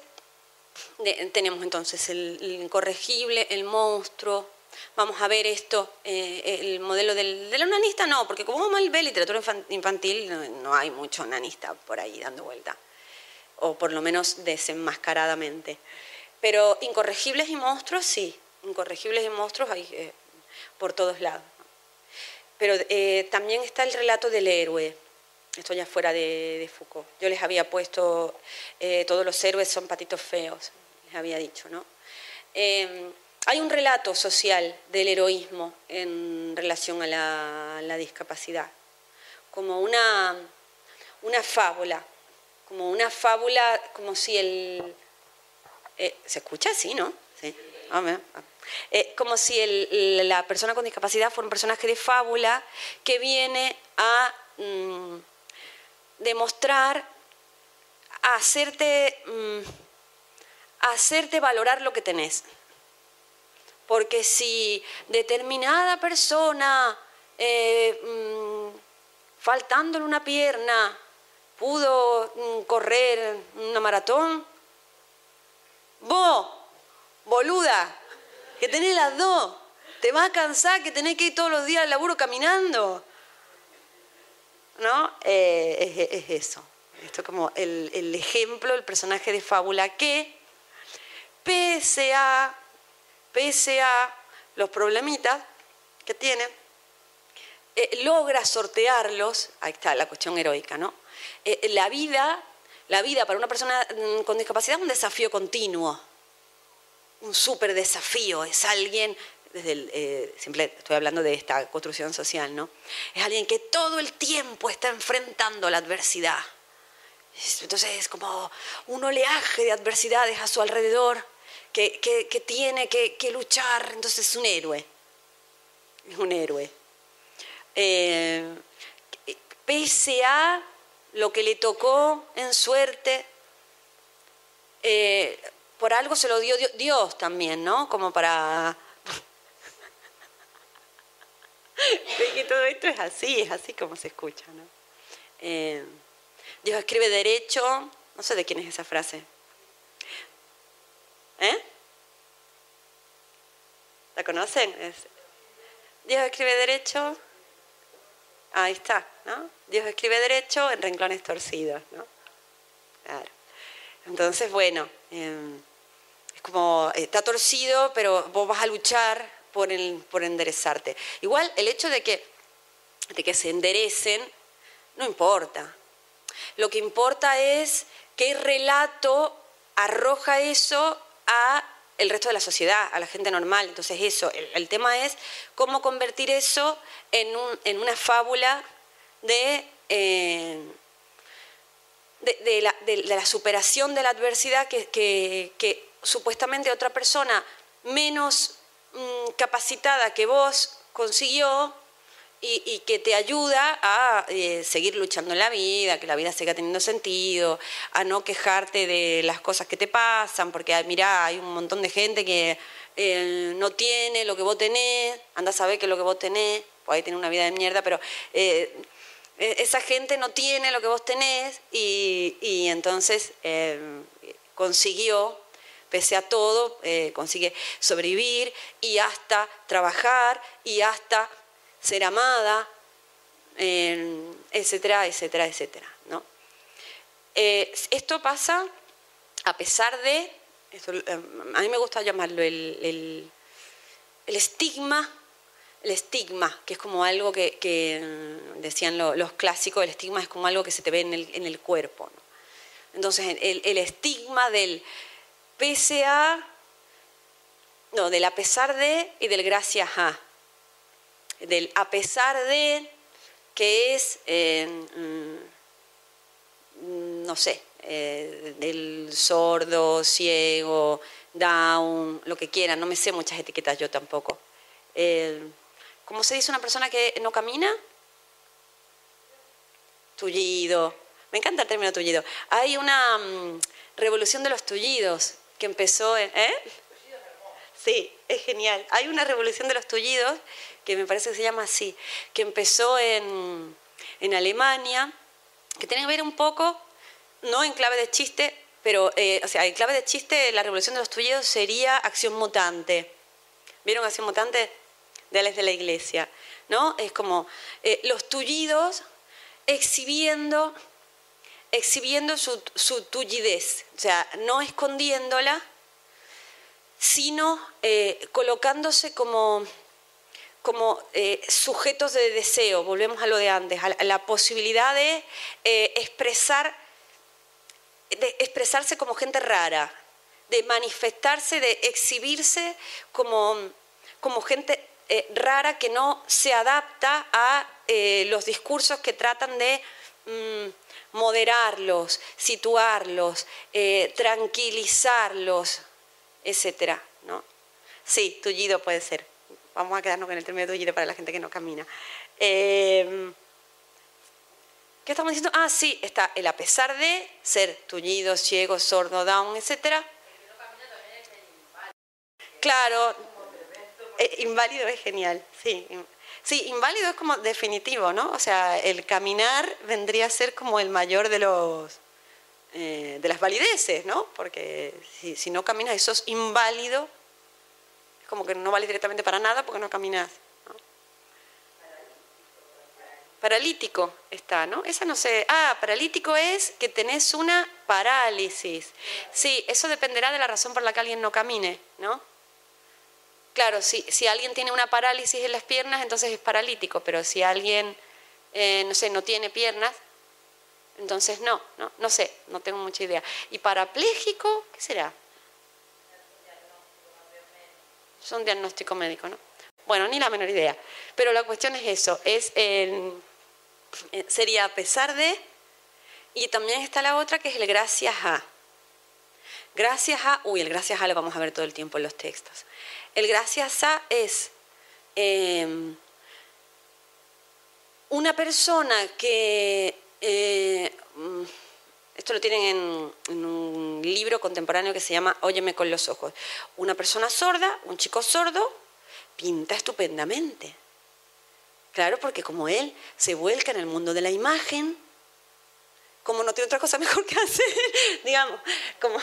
tenemos entonces el, incorregible, el monstruo, vamos a ver esto, eh, el modelo del, del onanista no, porque como mal ve literatura infan- infantil, no, no hay mucho onanista por ahí dando vuelta, o por lo menos desenmascaradamente. Pero incorregibles y monstruos, sí, incorregibles y monstruos hay eh, por todos lados. Pero eh, también está el relato del héroe, esto ya fuera de, Foucault. Yo les había puesto, eh, todos los héroes son patitos feos, les había dicho, ¿no? Eh, hay un relato social del heroísmo en relación a la, la discapacidad, como una, una fábula, como una fábula, como si el... eh, ¿Se escucha así, no? Sí. Ah. Ah. Eh, como si el- la persona con discapacidad fuera un personaje de fábula que viene a mm, demostrar, a hacerte, mm, hacerte valorar lo que tenés. Porque si determinada persona, eh, mm, faltándole una pierna, pudo mm, correr una maratón, vos, boluda, que tenés las dos, te vas a cansar que tenés que ir todos los días al laburo caminando. ¿No? Eh, es, es eso. Esto es como el, el ejemplo, el personaje de fábula que, pese a, pese a los problemitas que tiene, eh, logra sortearlos, ahí está la cuestión heroica, ¿no? Eh, la vida, la vida para una persona mm, con discapacidad es un desafío continuo, un súper desafío, es alguien, desde el, eh, siempre estoy hablando de esta construcción social, ¿no? Es alguien que todo el tiempo está enfrentando la adversidad. Entonces es como un oleaje de adversidades a su alrededor que, que- tiene que, que luchar, entonces es un héroe, es un héroe. Eh, pese a lo que le tocó en suerte, eh, por algo se lo dio Dio- Dios también, ¿no? Como para... Que todo esto es así, es así como se escucha, ¿no? Eh, Dios escribe derecho, no sé de quién es esa frase. ¿Eh? ¿La conocen? Dios escribe derecho, ahí está, ¿no? Dios escribe derecho en renglones torcidos, ¿no? Claro. Entonces, bueno, eh, es como, está torcido, pero vos vas a luchar por, el, por enderezarte. Igual el hecho de que, de que se enderecen no importa. Lo que importa es qué relato arroja eso a el resto de la sociedad, a la gente normal. Entonces eso, el, el tema es cómo convertir eso en, un- en una fábula de, eh, de, la, de la superación de la adversidad que, que- que supuestamente otra persona menos mm, capacitada que vos consiguió y, que te ayuda a eh, seguir luchando en la vida, que la vida siga teniendo sentido, a no quejarte de las cosas que te pasan, porque ah, mirá, hay un montón de gente que eh, no tiene lo que vos tenés, anda a saber que lo que vos tenés, pues ahí tiene una vida de mierda, pero eh, eh, esa gente no tiene lo que vos tenés y, entonces consiguió, pese a todo, consigue sobrevivir y hasta trabajar y hasta ser amada, etcétera, etcétera, etcétera. ¿no? Eh, esto pasa a pesar de, eh, a mí me gusta llamarlo el, el- estigma, el estigma, que es como algo que, mm, decían lo- los clásicos, el estigma es como algo que se te ve en el, en el cuerpo. Entonces, el, el estigma del pese a, no, del a pesar de y del gracias a del a pesar de, que es, eh, mm, no sé, eh, del sordo, ciego, down, lo que quieran, no me sé muchas etiquetas yo tampoco. Eh, ¿Cómo se dice una persona que no camina? Tullido. Me encanta el término tullido. Hay una mm, revolución de los tullidos que empezó. ¿eh? Sí, es genial. Hay una revolución de los tullidos, que me parece que se llama así, que empezó en, en Alemania, que tiene que ver un poco, no en clave de chiste, pero, eh, o sea, en clave de chiste la revolución de los tullidos sería acción mutante. ¿Vieron Acción Mutante? De Alex de la Iglesia, ¿no? Es como eh, los tullidos exhibiendo, exhibiendo su, su tullidez, o sea, no escondiéndola, sino eh, colocándose como, como eh, sujetos de deseo, volvemos a lo de antes, a la, posibilidad de expresar de expresarse como gente rara, de manifestarse, de exhibirse como, como gente eh, rara que no se adapta a eh, los discursos que tratan de mm, moderarlos, situarlos, eh, tranquilizarlos, etc. ¿no? Sí, tullido puede ser. Vamos a quedarnos con el término tullido para la gente que no camina. ¿Qué estamos diciendo? Ah, sí, está el a pesar de ser tullido, ciego, sordo, down, etc. Claro, eh, inválido es genial, sí. Sí, inválido es como definitivo, ¿no? O sea, el caminar vendría a ser como el mayor de los eh, de las valideces, ¿no? Porque si, no caminas y sos inválido, es como que no vales directamente para nada porque no caminas. Paralítico está, ¿no? Esa no sé. Ah, paralítico es que tenés una parálisis. Sí, eso dependerá de la razón por la que alguien no camine, ¿no? Claro, si, si alguien tiene una parálisis en las piernas, entonces es paralítico, pero si alguien, eh, no sé, no tiene piernas, entonces no, no, no sé, no tengo mucha idea. ¿Y parapléjico? ¿Qué será? Es un diagnóstico médico, ¿no? Bueno, ni la menor idea. Pero la cuestión es eso, es el eh, sería a pesar de, y también está la otra que es el gracias a. Gracias a, uy, el gracias a lo vamos a ver todo el tiempo en los textos. El gracias a es em, una persona que, eh, esto lo tienen en, en, un libro contemporáneo que se llama Óyeme con los ojos. Una persona sorda, un chico sordo, pinta estupendamente. Claro, porque como él se vuelca en el mundo de la imagen, como no tiene otra cosa mejor que hacer, digamos, como,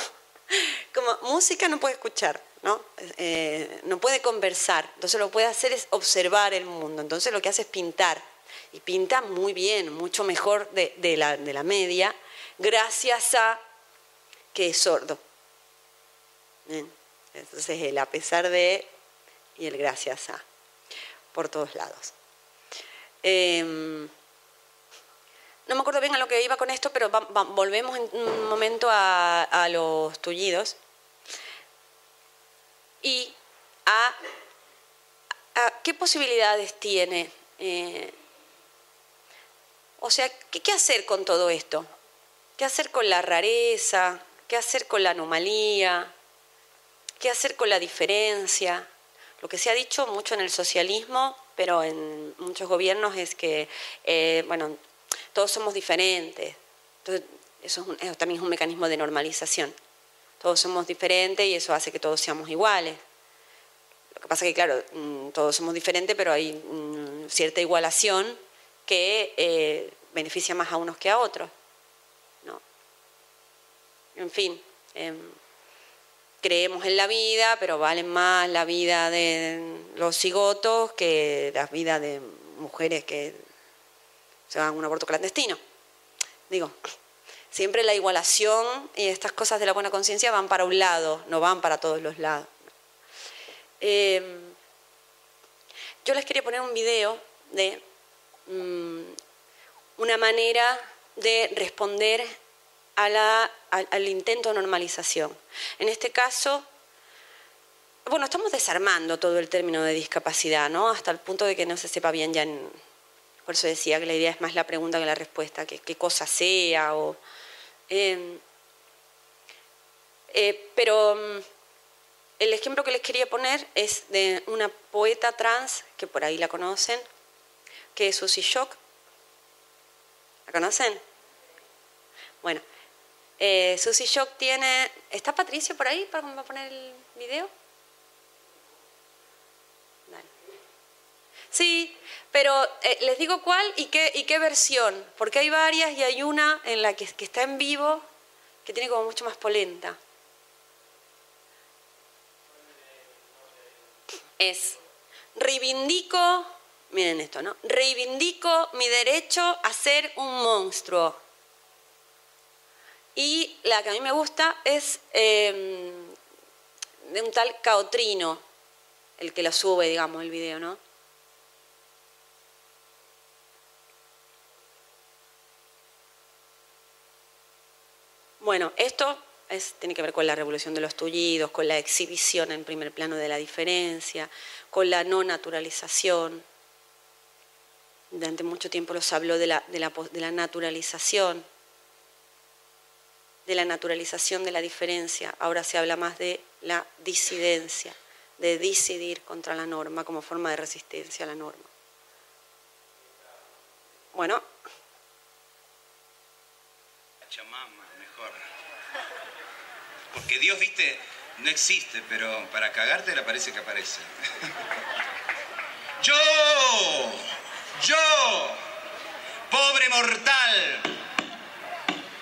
como música no puede escuchar, ¿no? Eh, no puede conversar, entonces lo que puede hacer es observar el mundo, entonces lo que hace es pintar, y pinta muy bien, mucho mejor de, la, de la media, gracias a que es sordo. Entonces el a pesar de y el gracias a, por todos lados. Em, no me acuerdo bien a lo que iba con esto, pero volvemos en un momento a, los tullidos y a, qué posibilidades tiene. Eh, o sea, ¿qué, hacer con todo esto? ¿Qué hacer con la rareza? ¿Qué hacer con la anomalía? ¿Qué hacer con la diferencia? Lo que se ha dicho mucho en el socialismo pero en muchos gobiernos es que, eh, bueno, todos somos diferentes. Entonces, eso, también es un mecanismo de normalización. Todos somos diferentes y eso hace que todos seamos iguales. Lo que pasa es que, claro, mm, todos somos diferentes, pero hay mm, cierta igualación que eh, beneficia más a unos que a otros. En fin. Em, creemos en la vida, pero valen más la vida de los cigotos que la vida de mujeres que se van a un aborto clandestino. Digo, siempre la igualación y estas cosas de la buena conciencia van para un lado, no van para todos los lados. Em, yo les quería poner un video de mm, una manera de responder al, intento de normalización. En este caso, bueno, estamos desarmando todo el término de discapacidad, ¿no? Hasta el punto de que no se sepa bien ya Por eso decía que la idea es más la pregunta que la respuesta, que qué cosa sea o... Em, eh, pero mm, el ejemplo que les quería poner es de una poeta trans, que por ahí la conocen, que es Susie Shock. ¿La conocen? Bueno, eh, Shock tiene... ¿Está Patricio por ahí para poner el video? Sí, pero eh, les digo cuál y qué, y qué versión, porque hay varias y hay una en la que, que está en vivo que tiene como mucho más polenta. es reivindico, miren esto, ¿no? Reivindico mi derecho a ser un monstruo. Y la que a mí me gusta es em, de un tal Caotrino, el que lo sube, digamos, el video, ¿no? Bueno, esto tiene que ver con la revolución de los tullidos, con la exhibición en primer plano de la diferencia, con la no naturalización. Durante mucho tiempo los habló de la, de la naturalización, de la naturalización de la diferencia. Ahora se habla más de la disidencia, de decidir contra la norma como forma de resistencia a la norma. Bueno. Porque Dios, viste, no existe, pero para cagarte le parece que aparece. yo, yo, pobre mortal,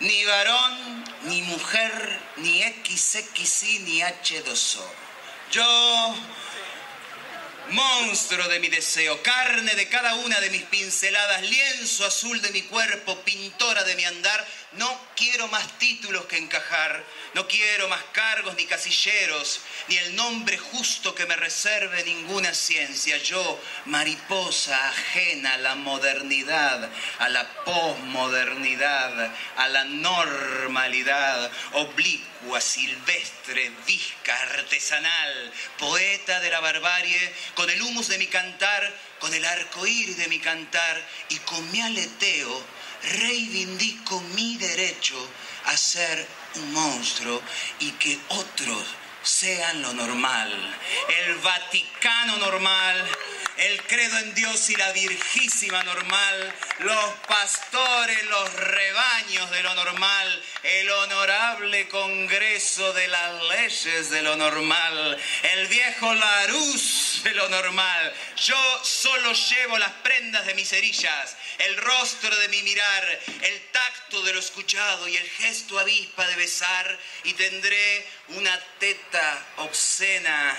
Ni varón, ni mujer, ni XXI, ni H2O. Yo monstruo de mi deseo, carne de cada una de mis pinceladas, lienzo azul de mi cuerpo, pintora de mi andar, no quiero más títulos que encajar, no quiero más cargos ni casilleros, ni el nombre justo que me reserve ninguna ciencia. Yo, mariposa ajena a la modernidad, a la posmodernidad, a la normalidad, oblicua, silvestre, visca, artesanal, poeta de la barbarie, con el humus de mi cantar, con el arcoíris de mi cantar y con mi aleteo reivindico mi derecho a ser un monstruo y que otros sean lo normal. El Vaticano normal, el credo en Dios y la Virgísima normal, los pastores, los rebaños de lo normal, el honorable Congreso de las leyes de lo normal, el viejo Laruz de lo normal. Yo solo llevo las prendas de mis cerillas, el rostro de mi mirar, el tacto de lo escuchado y el gesto avispa de besar y tendré una teta obscena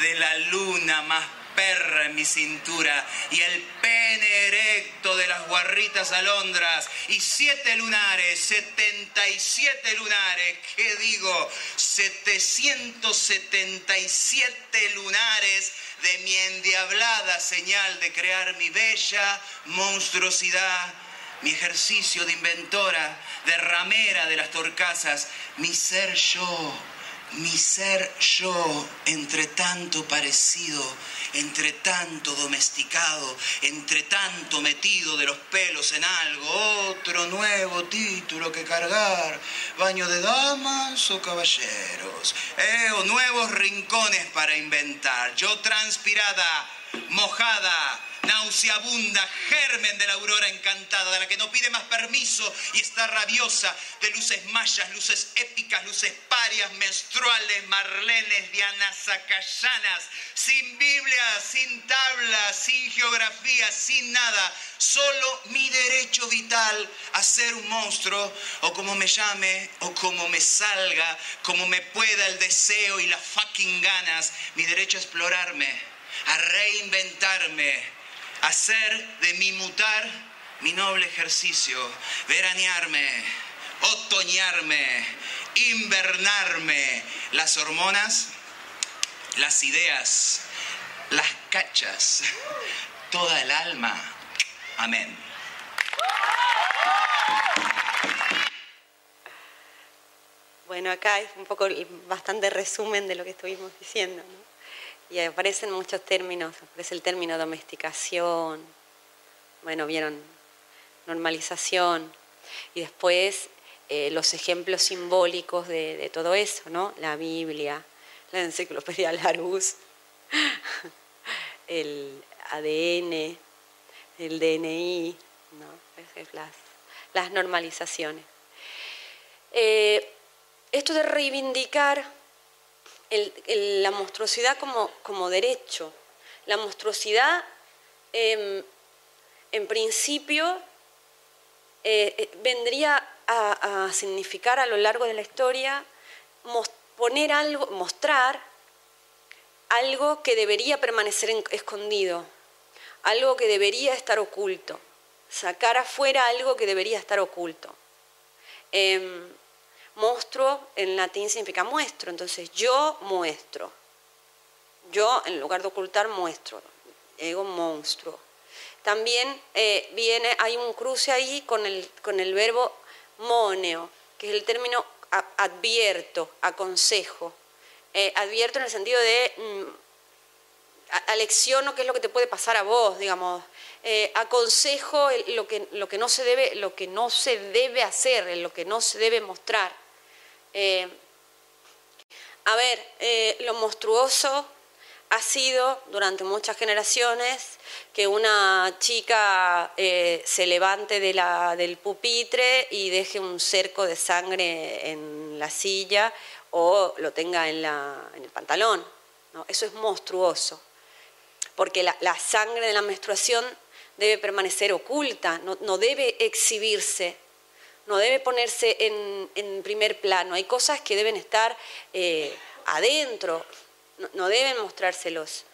de la luna más en mi cintura y el pene erecto de las guarritas alondras y siete lunares, setenta y siete lunares, ¿qué digo? 777 lunares de mi endiablada señal de crear mi bella monstruosidad mi ejercicio de inventora, de ramera de las torcasas, mi ser yo, mi ser yo, entre tanto parecido, entre tanto domesticado, entre tanto metido de los pelos en algo, otro nuevo título que cargar, baño de damas o caballeros, eh, o nuevos rincones para inventar, yo transpirada, mojada, nauseabunda, germen de la aurora encantada, de la que no pide más permiso y está rabiosa, de luces mayas, luces épicas, luces parias, menstruales, marlenes, dianas, acayanas, sin Biblia, sin tabla, sin geografía, sin nada, solo mi derecho vital a ser un monstruo, o como me llame, o como me salga, como me pueda el deseo y las fucking ganas, mi derecho a explorarme, a reinventarme hacer de mi mutar mi noble ejercicio, veranearme, otoñarme, invernarme, las hormonas, las ideas, las cachas, toda el alma. Amén. Bueno, acá es un poco bastante resumen de lo que estuvimos diciendo. Y aparecen muchos términos, aparece el término domesticación, bueno, vieron, normalización, y después eh, los ejemplos simbólicos de, todo eso, ¿no? La Biblia, la enciclopedia Larousse, el ADN, el DNI, las, normalizaciones. Eh, esto de reivindicar la monstruosidad como, derecho. La monstruosidad, em, en principio, eh, eh, vendría a, significar a lo largo de la historia poner algo, mostrar algo que debería permanecer escondido, algo que debería estar oculto, sacar afuera algo que debería estar oculto. Em, monstruo en latín significa muestro, entonces yo muestro. Yo, en lugar de ocultar, muestro. Ego monstruo. También eh, viene, hay un cruce ahí con el, con el verbo moneo, que es el término advierto, aconsejo. Eh, advierto en el sentido de mm, alecciono qué es lo que te puede pasar a vos, digamos. Eh, aconsejo lo que, lo, que no se debe, lo que no se debe hacer, lo que no se debe mostrar. Eh, a ver, lo monstruoso ha sido durante muchas generaciones que una chica se levante de la, del pupitre y deje un cerco de sangre en la silla o lo tenga en, el pantalón. Eso es monstruoso, porque la, sangre de la menstruación debe permanecer oculta, no, debe exhibirse, no debe ponerse en, primer plano. Hay cosas que deben estar eh, adentro, no, deben mostrárselos.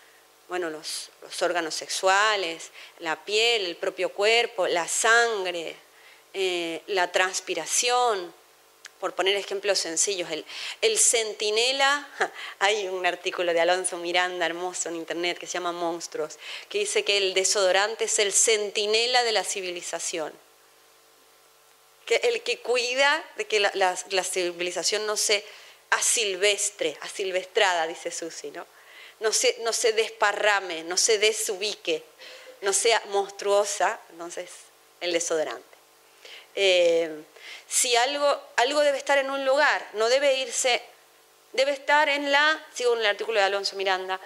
Bueno, los, órganos sexuales, la piel, el propio cuerpo, la sangre, eh, la transpiración, por poner ejemplos sencillos, el, centinela, hay un artículo de Alonso Miranda hermoso en internet que se llama Monstruos, que dice que el desodorante es el centinela de la civilización. Que el que cuida de que la, civilización no se asilvestre, asilvestrada, dice Susi, ¿no? No se, no se desparrame, no se desubique, no sea monstruosa, entonces el desodorante. Eh, si algo, algo debe estar en un lugar, no debe irse, debe estar en la, sigo en el artículo de Alonso Miranda,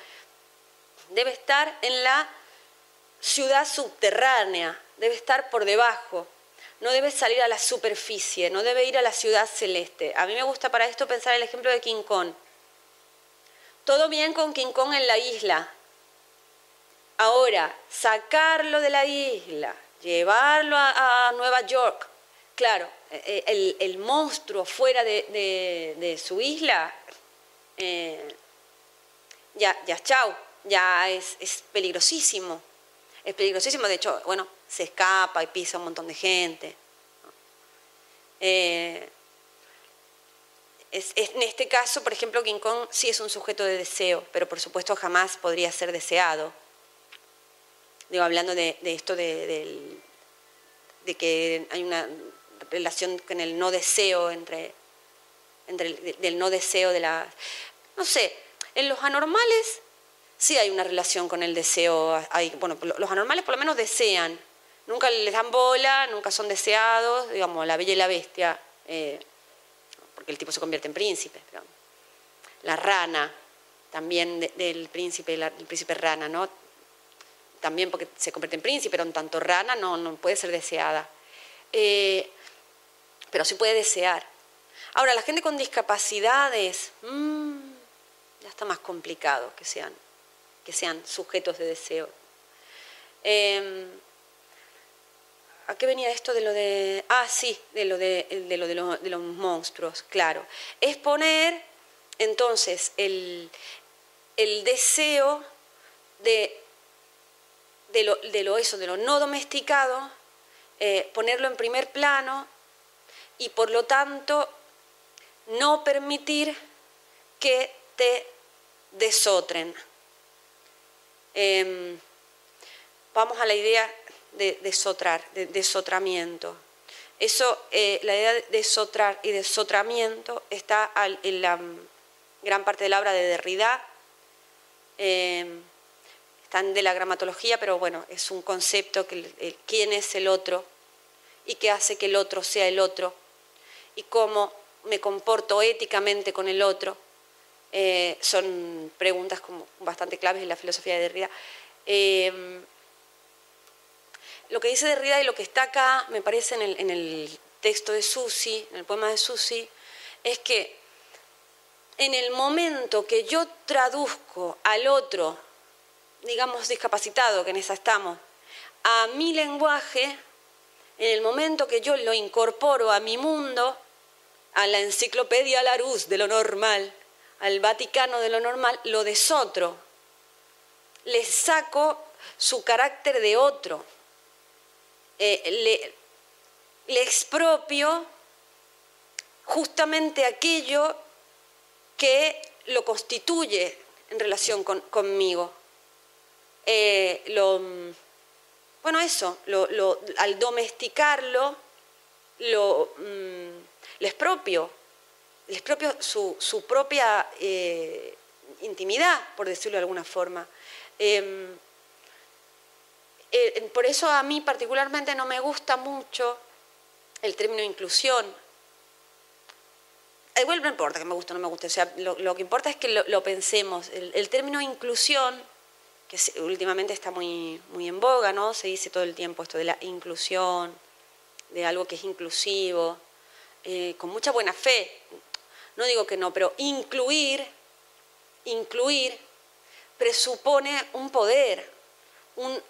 debe estar en la ciudad subterránea, debe estar por debajo, no debe salir a la superficie, no debe ir a la ciudad celeste. A mí me gusta para esto pensar el ejemplo de King Kong. Todo bien con King Kong en la isla. Ahora, sacarlo de la isla, llevarlo a Nueva York, claro, eh, el, monstruo fuera de, su isla, eh, ya, ya, chao, ya es, peligrosísimo. Es peligrosísimo, de hecho, bueno, se escapa y pisa un montón de gente. Eh, en este caso, por ejemplo, King Kong sí es un sujeto de deseo, pero por supuesto jamás podría ser deseado. Digo, hablando de, esto de, que hay una relación con el no deseo, entre, entre el, del no deseo de la... No sé, en los anormales sí hay una relación con el deseo. Hay, bueno, los anormales por lo menos desean. Nunca les dan bola, nunca son deseados, digamos, la bella y la bestia, eh, porque el tipo se convierte en príncipe. La rana, también del príncipe, el príncipe rana, ¿no? También porque se convierte en príncipe, pero en tanto rana no, no puede ser deseada. Eh, pero sí puede desear. Ahora, la gente con discapacidades, mm, ya está más complicado que sean, que sean sujetos de deseo. Em, ¿A qué venía esto de lo de.? Ah, sí, de lo de, lo de, los monstruos, claro. Es poner entonces el, deseo de, de, lo, de lo eso, de lo no domesticado, eh, ponerlo en primer plano y por lo tanto no permitir que te desotren. Em, vamos a la idea de desotrar, de desotramiento. Eso, eh, la idea de desotrar y desotramiento está en la gran parte de la obra de Derrida. Em, están de la gramatología, pero bueno, es un concepto que quién es el otro y qué hace que el otro sea el otro y cómo me comporto éticamente con el otro. Eh, son preguntas como bastante claves en la filosofía de Derrida. Eh, lo que dice Derrida y lo que está acá, me parece en el, en el texto de Susi, en el poema de Susi, es que en el momento que yo traduzco al otro, digamos discapacitado, que en esa estamos, a mi lenguaje, en el momento que yo lo incorporo a mi mundo, a la enciclopedia Larousse de lo normal, al Vaticano de lo normal, lo desotro. Le saco su carácter de otro. Eh, le, expropio justamente aquello que lo constituye en relación con, conmigo. Eh, lo, bueno, eso, al domesticarlo, lo, mm, le expropio, le expropio su, su propia eh, intimidad, por decirlo de alguna forma. Eh, eh, por eso a mí particularmente no me gusta mucho el término inclusión. Igual no importa que me guste o no me guste, o sea, lo, que importa es que lo, pensemos. El, término inclusión, que últimamente está muy, muy en boga, ¿no? Se dice todo el tiempo esto de la inclusión, de algo que es inclusivo, eh, con mucha buena fe. No digo que no, pero incluir, incluir presupone un poder, un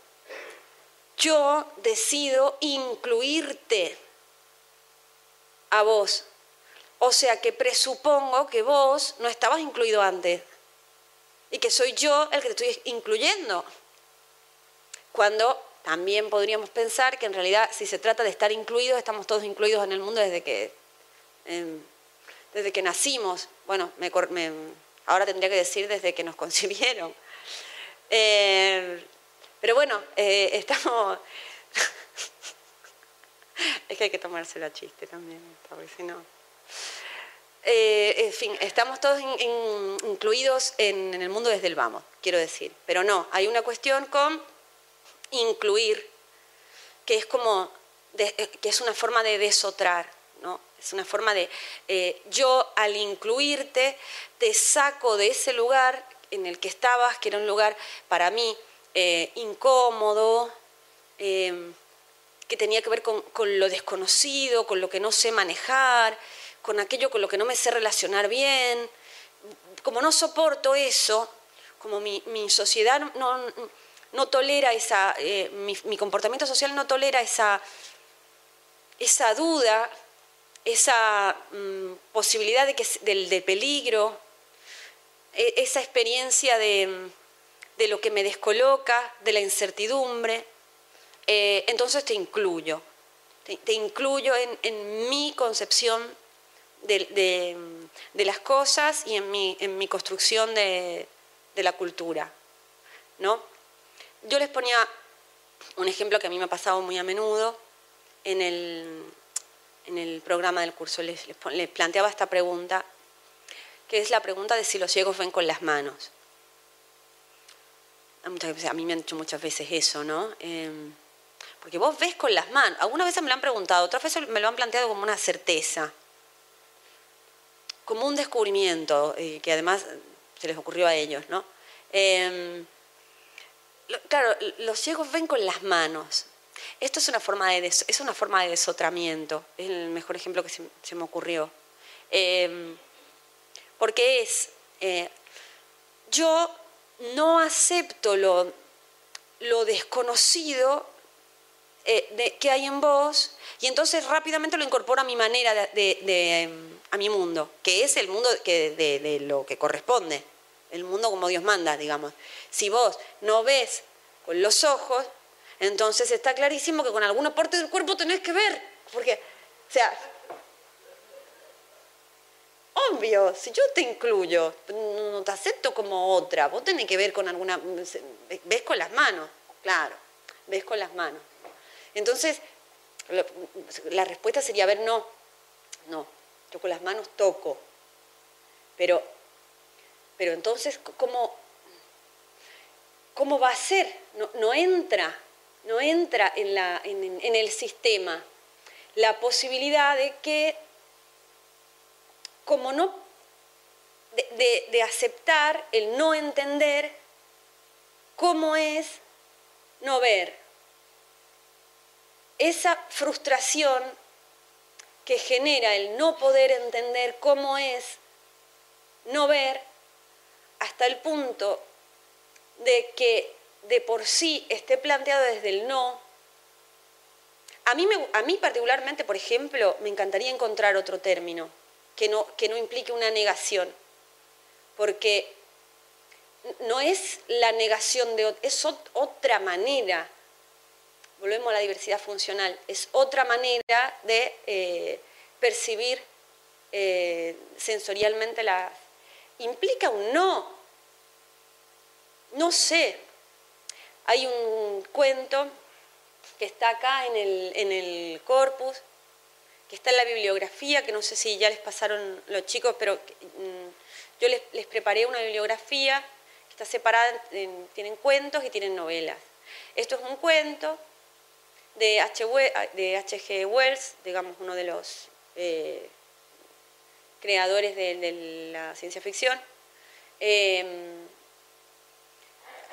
yo decido incluirte a vos. O sea que presupongo que vos no estabas incluido antes y que soy yo el que te estoy incluyendo. Cuando también podríamos pensar que en realidad si se trata de estar incluidos, estamos todos incluidos en el mundo desde que, eh, desde que nacimos. Bueno, ahora tendría que decir desde que nos concibieron. Eh, pero bueno, eh, estamos... es que hay que tomarse la chiste también, porque si no... Eh, en fin, estamos todos in, in, incluidos en, el mundo desde el vamos, quiero decir. Pero no, hay una cuestión con incluir, que es como, eh, que es una forma de desotrar, ¿no? Es una forma de, yo al incluirte, te saco de ese lugar en el que estabas, que era un lugar para mí eh, incómodo, eh, que tenía que ver con, lo desconocido, con lo que no sé manejar, con aquello con lo que no me sé relacionar bien. Como no soporto eso, como mi, sociedad no, no, tolera esa, eh, mi, mi, comportamiento social no tolera esa, esa duda, esa mmm, posibilidad de, que, del, de peligro, e, esa experiencia de de lo que me descoloca, de la incertidumbre, eh, entonces te incluyo, te, incluyo en, mi concepción de, las cosas y en mi, construcción de, la cultura. ¿no? Yo les ponía un ejemplo que a mí me ha pasado muy a menudo en el, programa del curso. Les, les, les planteaba esta pregunta, que es la pregunta de si los ciegos ven con las manos. A mí me han dicho muchas veces eso, ¿no? Eh, porque vos ves con las manos. Algunas veces me lo han preguntado, otras veces me lo han planteado como una certeza, como un descubrimiento, eh, que además se les ocurrió a ellos, ¿no? Eh, claro, los ciegos ven con las manos. Esto es una forma de, es una forma de desotramiento, es el mejor ejemplo que se, me ocurrió. Eh, porque es, eh, yo no acepto lo, lo desconocido eh, que hay en vos y entonces rápidamente lo incorporo a mi manera de a mi mundo, que es el mundo que, de, lo que corresponde, el mundo como Dios manda, digamos. Si vos no ves con los ojos, entonces está clarísimo que con alguna parte del cuerpo tenés que ver, porque, o sea, obvio, si yo te incluyo, no te acepto como otra, vos tenés que ver con alguna, ves con las manos, claro, ves con las manos. Entonces, la respuesta sería, a ver, no, no, yo con las manos toco, pero, pero entonces, ¿cómo, cómo va a ser? No, no entra, no entra en, la, en, en el sistema la posibilidad de que como no de, aceptar el no entender cómo es no ver. Esa frustración que genera el no poder entender cómo es no ver hasta el punto de que de por sí esté planteado desde el no. A mí, a mí particularmente, por ejemplo, me encantaría encontrar otro término que no, que no implique una negación, porque no es la negación de es otra manera, volvemos a la diversidad funcional, es otra manera de eh, percibir eh, sensorialmente la... Implica un no. No sé. Hay un cuento que está acá en el, en el corpus, que está en la bibliografía, que no sé si ya les pasaron los chicos, pero mm, yo les, preparé una bibliografía Está separada, tienen cuentos y tienen novelas. Esto es un cuento de H.G. Wells, digamos uno de los eh, creadores de, la ciencia ficción, em,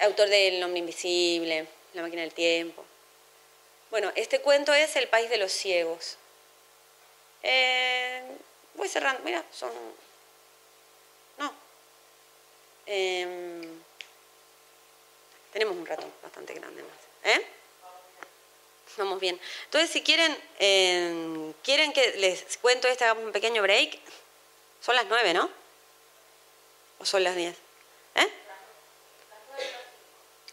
autor del Nombre Invisible, La máquina del tiempo. Bueno, este cuento es El país de los ciegos. Eh, voy cerrando, mira, son Em, tenemos un rato bastante grande más. ¿eh? Vamos bien. Entonces, si quieren, em, quieren que les cuento este, hagamos un pequeño break. Son las nueve, ¿no? ¿O son las diez? ¿Eh?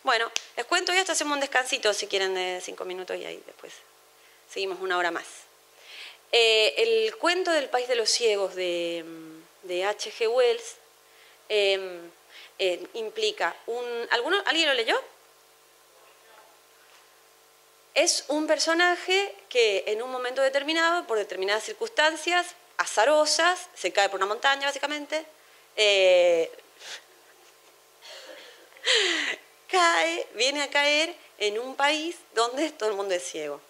Bueno, les cuento y hasta hacemos un descansito si quieren de cinco minutos y ahí después seguimos una hora más. Eh, el cuento del País de los Ciegos de, de H.G. Wells em, eh, implica un... ¿alguno, ¿Alguien lo leyó? Es un personaje que en un momento determinado, por determinadas circunstancias azarosas, se cae por una montaña básicamente, eh, cae, viene a caer en un país donde todo el mundo es ciego.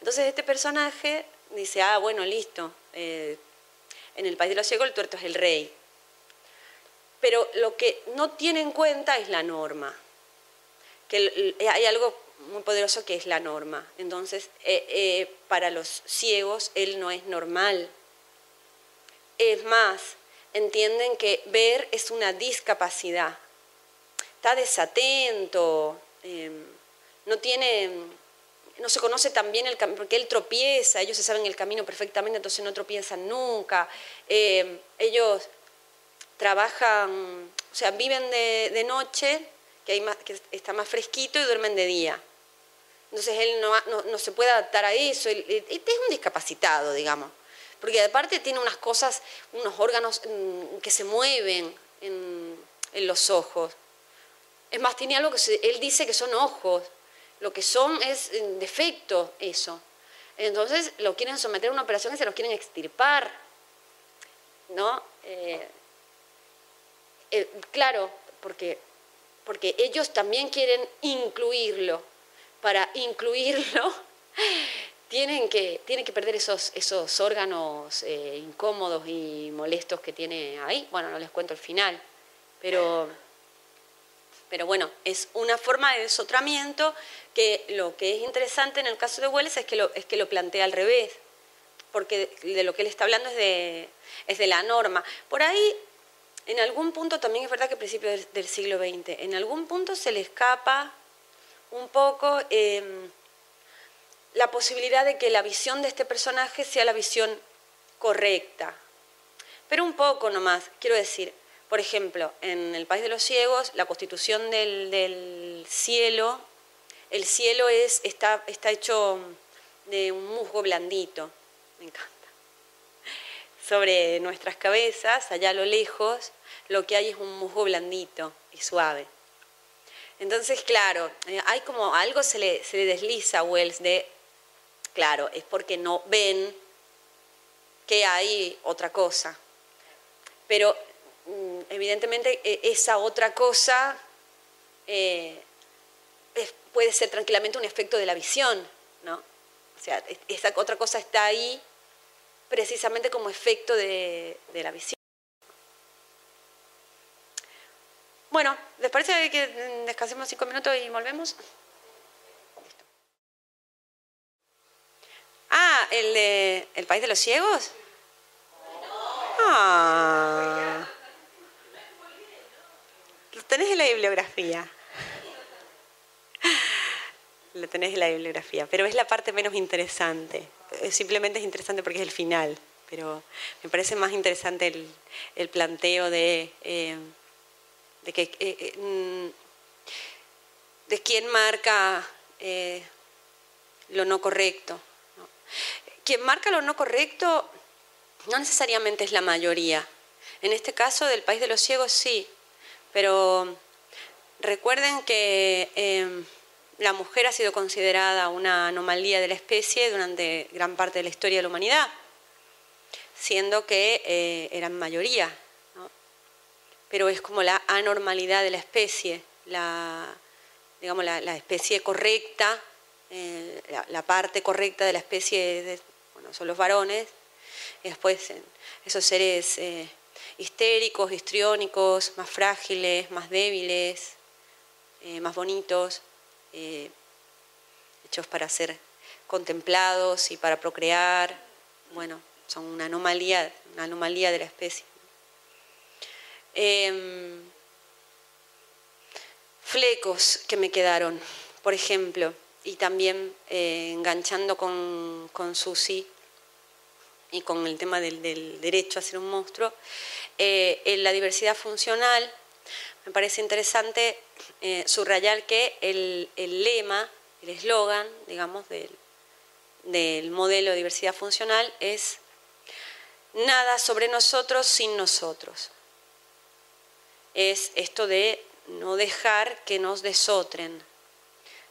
Entonces este personaje dice, ah, bueno, listo, eh, en el país de los ciegos el tuerto es el rey pero lo que no tiene en cuenta es la norma, que hay algo muy poderoso que es la norma. Entonces, eh, eh, para los ciegos, él no es normal. Es más, entienden que ver es una discapacidad. Está desatento, em, no tiene, no se conoce tan bien el camino, porque él tropieza, ellos se saben el camino perfectamente, entonces no tropiezan nunca. Em, ellos trabajan, o sea, viven de, noche, que, hay más, que está más fresquito, y duermen de día. Entonces él no, se puede adaptar a eso, es un discapacitado, digamos, porque aparte tiene unas cosas, unos órganos mm, que se mueven en, los ojos. Es más, tiene algo que él dice que son ojos, lo que son es defecto eso. Entonces lo quieren someter a una operación y se los quieren extirpar, ¿no? Eh, eh, claro, porque, porque ellos también quieren incluirlo. Para incluirlo tienen que, tienen que perder esos, esos órganos eh, incómodos y molestos que tiene ahí. Bueno, no les cuento el final, pero, pero bueno, es una forma de desotramiento que lo que es interesante en el caso de Wells es que lo, es que lo plantea al revés, porque de, lo que él está hablando es de, es de la norma. Por ahí en algún punto, también es verdad que a principios del, siglo XX, en algún punto se le escapa un poco em, la posibilidad de que la visión de este personaje sea la visión correcta. Pero un poco nomás, quiero decir, por ejemplo, en el País de los Ciegos, la constitución del, cielo, el cielo es, está, está hecho de un musgo blandito, me encanta sobre nuestras cabezas, allá a lo lejos, lo que hay es un musgo blandito y suave. Entonces, claro, eh, hay como algo se le, se le desliza a Wells de, claro, es porque no ven que hay otra cosa. Pero evidentemente e, esa otra cosa eh, puede ser tranquilamente un efecto de la visión, ¿no? O sea, esa otra cosa está ahí precisamente como efecto de, la visión. Bueno, ¿les parece que descansemos cinco minutos y volvemos? Ah, ¿el de El País de los Ciegos? Ah. Tenés en la bibliografía. Lo tenés en la bibliografía, pero es la parte menos interesante. Eh, Simplemente es interesante porque es el final, pero me parece más interesante el, planteo de, eh, de que eh, mm, de quién marca lo no correcto. Quien marca lo no correcto no necesariamente es la mayoría. En este caso del país de los ciegos sí, pero recuerden que eh, la mujer ha sido considerada una anomalía de la especie durante gran parte de la historia de la humanidad, siendo que eh, eran mayoría. Pero es como la anormalidad de la especie, la, digamos, la, especie correcta, eh, la, parte correcta de la especie son los varones, y después esos seres eh, histéricos, histriónicos, más frágiles, más débiles, eh, más bonitos, eh, hechos para ser contemplados y para procrear. Bueno, son una anomalía, una anomalía de la especie. Em, flecos que me quedaron, por ejemplo, y también eh, enganchando con, con Susi y con el tema del, del derecho a ser un monstruo, eh, en la diversidad funcional me parece interesante eh, subrayar que el, el lema, el eslogan, digamos, del, del modelo de diversidad funcional es nada sobre nosotros sin nosotros. Es esto de no dejar que nos desotren,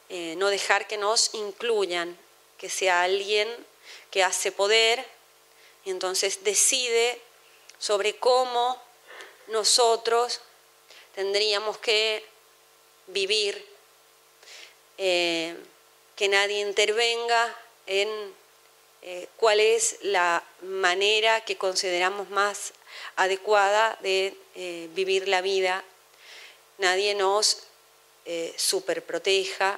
eh, no dejar que nos incluyan, que sea alguien que hace poder y entonces decide sobre cómo nosotros tendríamos que vivir, eh, que nadie intervenga en eh, cuál es la manera que consideramos más adecuada de eh, vivir la vida. Nadie nos superproteja,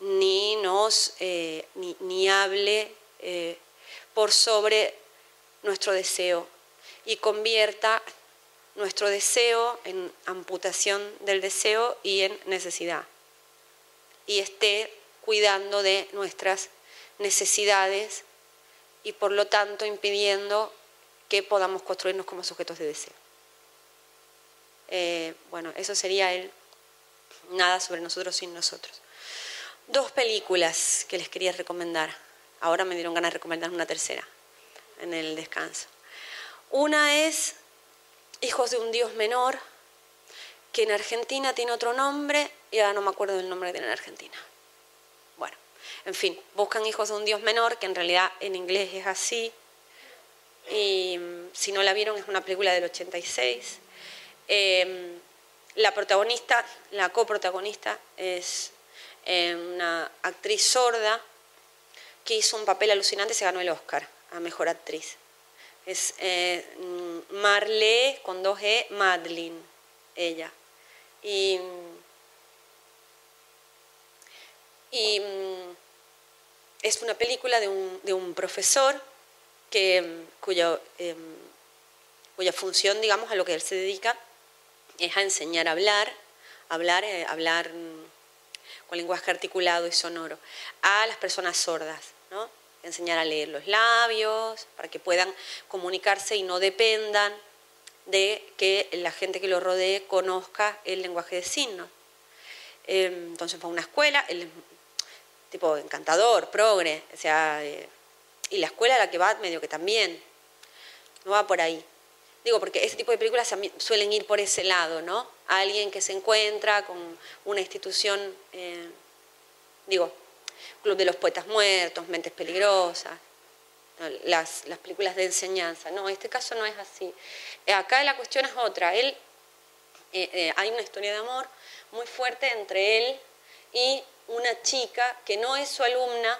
ni nos ni, ni hable por sobre nuestro deseo y convierta nuestro deseo en amputación del deseo y en necesidad. Y esté cuidando de nuestras necesidades y por lo tanto impidiendo que podamos construirnos como sujetos de deseo. Eh, bueno, eso sería el nada sobre nosotros sin nosotros. Dos películas que les quería recomendar. Ahora me dieron ganas de recomendar una tercera en el descanso. Una es Hijos de un Dios Menor, que en Argentina tiene otro nombre y ahora no me acuerdo del nombre que tiene en Argentina. Bueno, en fin, buscan Hijos de un Dios Menor, que en realidad en inglés es así. Y mm, si no la vieron, es una película del 86. Eh, la protagonista, la coprotagonista, es eh, una actriz sorda que hizo un papel alucinante y se ganó el Oscar a Mejor Actriz. Es eh, mm, Marle con dos E, Madeline, ella. Y, y mm, es una película de un, de un profesor que, mm, eh, cuya función, digamos, a lo que él se dedica es a enseñar a hablar, hablar, eh, hablar con lenguaje articulado y sonoro, a las personas sordas, ¿no? Enseñar a leer los labios, para que puedan comunicarse y no dependan de que la gente que lo rodee conozca el lenguaje de signos. Eh, entonces fue a una escuela, es tipo encantador, progre, o sea, eh, y la escuela a la que va medio que también, no va por ahí. Digo, porque ese tipo de películas suelen ir por ese lado, ¿no? Alguien que se encuentra con una institución, eh, digo, Club de los Poetas Muertos, Mentes Peligrosas, las, las películas de enseñanza. No, este caso no es así. Eh, acá la cuestión es otra. Él, eh, eh, hay una historia de amor muy fuerte entre él y una chica que no es su alumna,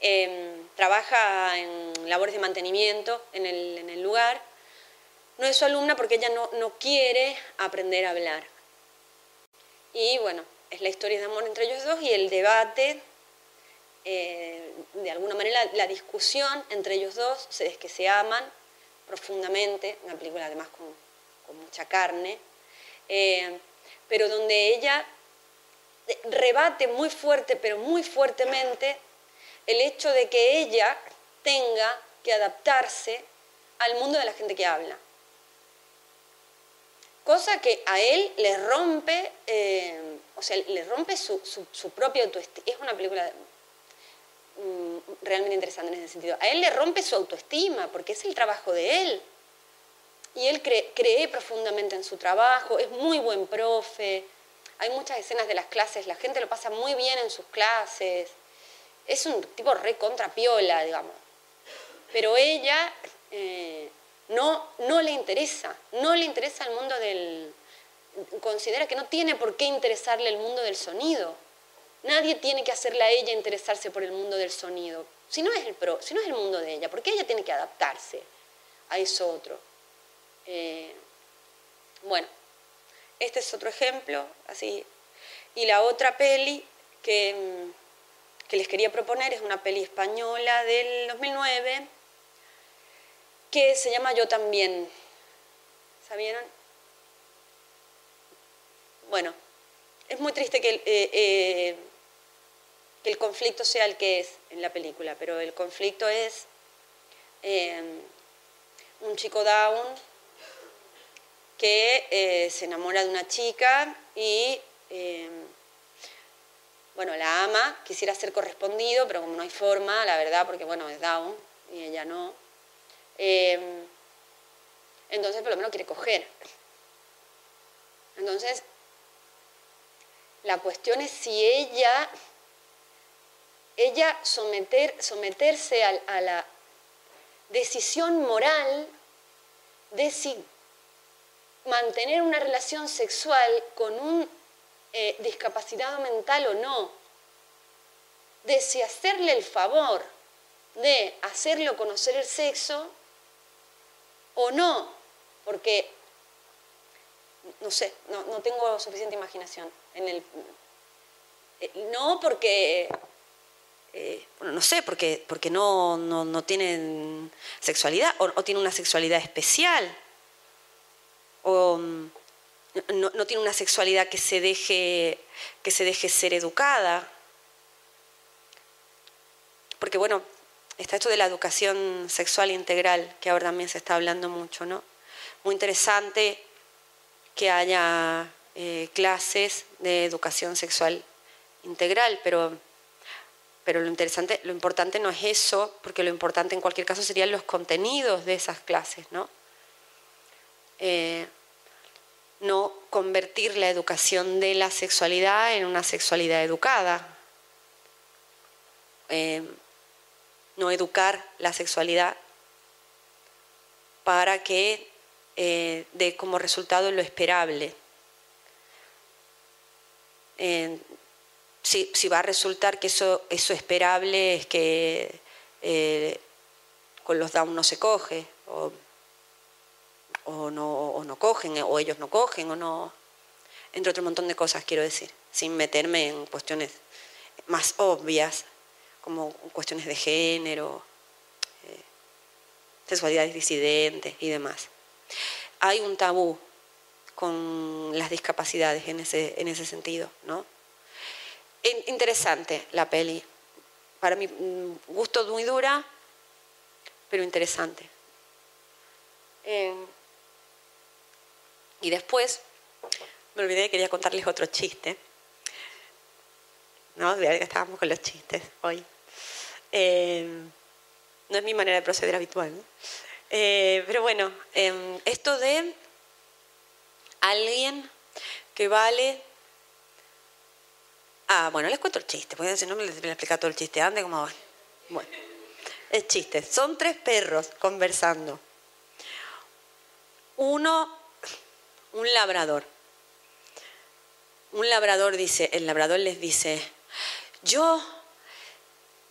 eh, trabaja en labores de mantenimiento en el, en el lugar no es su alumna porque ella no, no quiere aprender a hablar. Y bueno, es la historia de amor entre ellos dos y el debate, eh, de alguna manera la discusión entre ellos dos, es que se aman profundamente, una película además con, mucha carne, eh, pero donde ella rebate muy fuerte, pero muy fuertemente, el hecho de que ella tenga que adaptarse al mundo de la gente que habla. Cosa que a él le rompe, eh, o sea, le rompe su, su, propia autoestima. Es una película mm, realmente interesante en ese sentido. A él le rompe su autoestima, porque es el trabajo de él. Y él cree, cree profundamente en su trabajo, es muy buen profe, hay muchas escenas de las clases, la gente lo pasa muy bien en sus clases. Es un tipo re contrapiola, digamos. Pero ella eh, no, no le interesa, no le interesa el mundo del... Considera que no tiene por qué interesarle el mundo del sonido. Nadie tiene que hacerle a ella interesarse por el mundo del sonido. Si no es el, pro, si no es el mundo de ella, ¿por qué ella tiene que adaptarse a eso otro? Eh, bueno, este es otro ejemplo, así. Y la otra peli que, que les quería proponer es una peli española del 2009 que se llama Yo también. ¿Sabieron? Bueno, es muy triste que, eh, eh, que, el conflicto sea el que es en la película, pero el conflicto es eh, un chico down que se enamora de una chica y, bueno, la ama, quisiera ser correspondido, pero como no hay forma, la verdad, porque, bueno, es down y ella no, eh, entonces por lo menos quiere coger. Entonces, la cuestión es si ella, ella someter, someterse a, a la decisión moral de si mantener una relación sexual con un eh, discapacitado mental o no, de si hacerle el favor de hacerlo conocer el sexo o no, porque, no sé, no, tengo suficiente imaginación. En el, eh, no porque, eh, no sé, porque, porque no, no, tienen sexualidad o, tienen una sexualidad especial o mm, no, tiene una sexualidad que se, deje, que se deje ser educada. Porque bueno, está esto de la educación sexual integral, que ahora también se está hablando mucho, ¿no? Muy interesante que haya eh, clases de educación sexual integral, pero, pero lo, interesante, lo importante no es eso, porque lo importante en cualquier caso serían los contenidos de esas clases, ¿no? Eh, no convertir la educación de la sexualidad en una sexualidad educada, eh, no educar la sexualidad para que eh, dé como resultado lo esperable. si, va a resultar que eso, eso esperable es que con los down no se coge, o o no, no cogen, o ellos no cogen, o no. Entre otro montón de cosas, quiero decir, sin meterme en cuestiones más obvias, como cuestiones de género, eh, sexualidades disidentes y demás. Hay un tabú con las discapacidades en ese, en ese sentido, ¿no? Interesante la peli. Para mi mm, gusto muy dura, pero interesante. Eh, y después, me olvidé que quería contarles otro chiste. ¿No? Estábamos con los chistes hoy. Eh, no es mi manera de proceder habitual. Eh, pero bueno, em, esto de alguien que vale. Ah, bueno, les cuento el chiste, porque si no me les voy a todo el chiste antes, como Bueno, el chiste. Son tres perros conversando. Uno un labrador. Un labrador dice, el labrador les dice, yo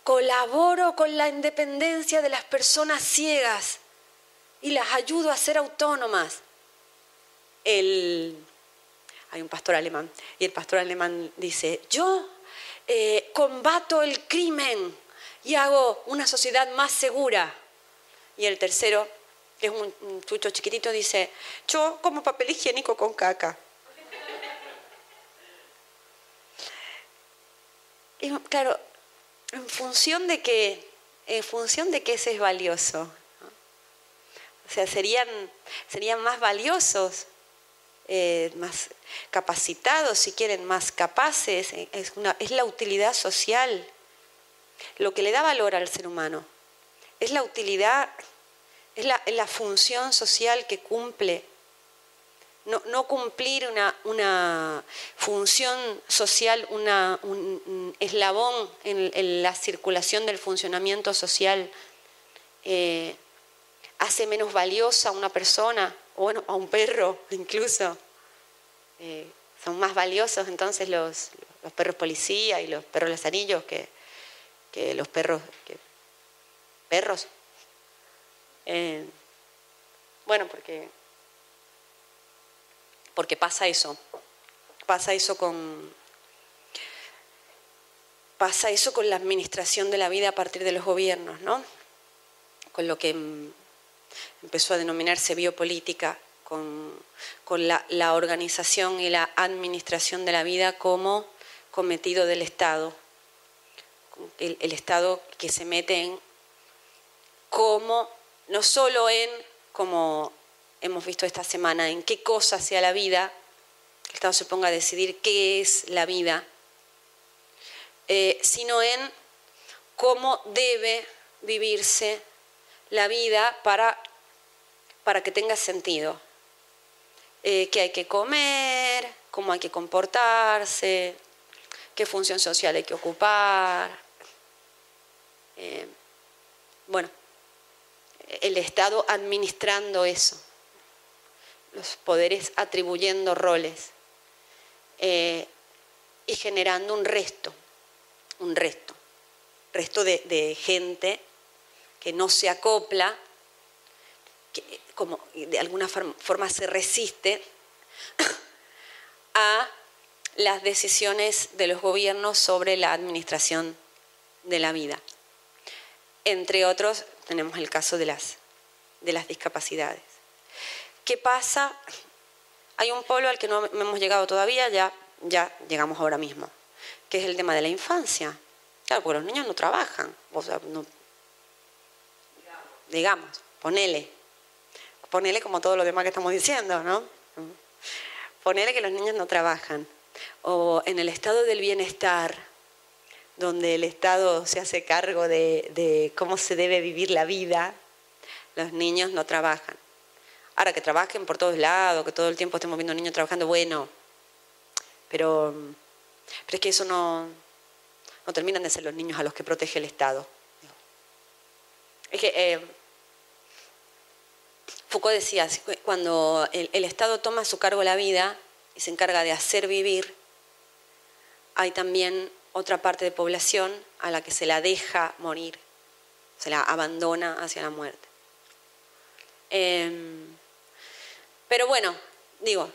colaboro con la independencia de las personas ciegas. y las ayudo a ser autónomas. El, hay un pastor alemán y el pastor alemán dice, yo eh, combato el crimen y hago una sociedad más segura. Y el tercero, que es un, un chucho chiquitito, dice, yo como papel higiénico con caca. Y claro, en función de que, en función de que ese es valioso. O sea, serían, serían más valiosos, eh, más capacitados, si quieren, más capaces. Es, una, es la utilidad social, lo que le da valor al ser humano. Es la utilidad, es la función social que cumple no, cumplir una, función social, una, un, eslabón en, la circulación del funcionamiento social, eh, hace menos valiosa a una persona, o bueno, a un perro incluso. Eh, son más valiosos entonces los, perros policía y los perros lazarillos que, los perros. Perros. Eh, bueno, porque porque pasa eso, pasa eso con pasa eso con la administración de la vida a partir de los gobiernos, ¿no? Con lo que empezó a denominarse biopolítica, con, con la, la, organización y la administración de la vida como cometido del Estado. El, Estado que se mete en como, no solo en como hemos visto esta semana, en qué cosa sea la vida, el Estado se ponga a decidir qué es la vida, eh, sino en cómo debe vivirse la vida para, para que tenga sentido. Eh, qué hay que comer, cómo hay que comportarse, qué función social hay que ocupar. Eh, bueno, el Estado administrando eso los poderes atribuyendo roles eh, y generando un resto, un resto, resto de, de, gente que no se acopla, que como de alguna forma se resiste a las decisiones de los gobiernos sobre la administración de la vida. Entre otros, tenemos el caso de las, de las discapacidades. ¿Qué pasa? Hay un polo al que no hemos llegado todavía, ya, llegamos ahora mismo, que es el tema de la infancia. Claro, porque los niños no trabajan. Digamos, ponele. Ponele como todo lo demás que estamos diciendo, ¿no? Ponele que los niños no trabajan. O en el estado del bienestar, donde el Estado se hace cargo de cómo se debe vivir la vida, los niños no trabajan. Ahora que trabajen por todos lados, que todo el tiempo estemos viendo niños trabajando, bueno, pero, pero es que eso no, no terminan de ser los niños a los que protege el Estado. Es que eh, Foucault decía, cuando el, el Estado toma a su cargo la vida y se encarga de hacer vivir, hay también otra parte de población a la que se la deja morir, se la abandona hacia la muerte. Eh, pero bueno, digo,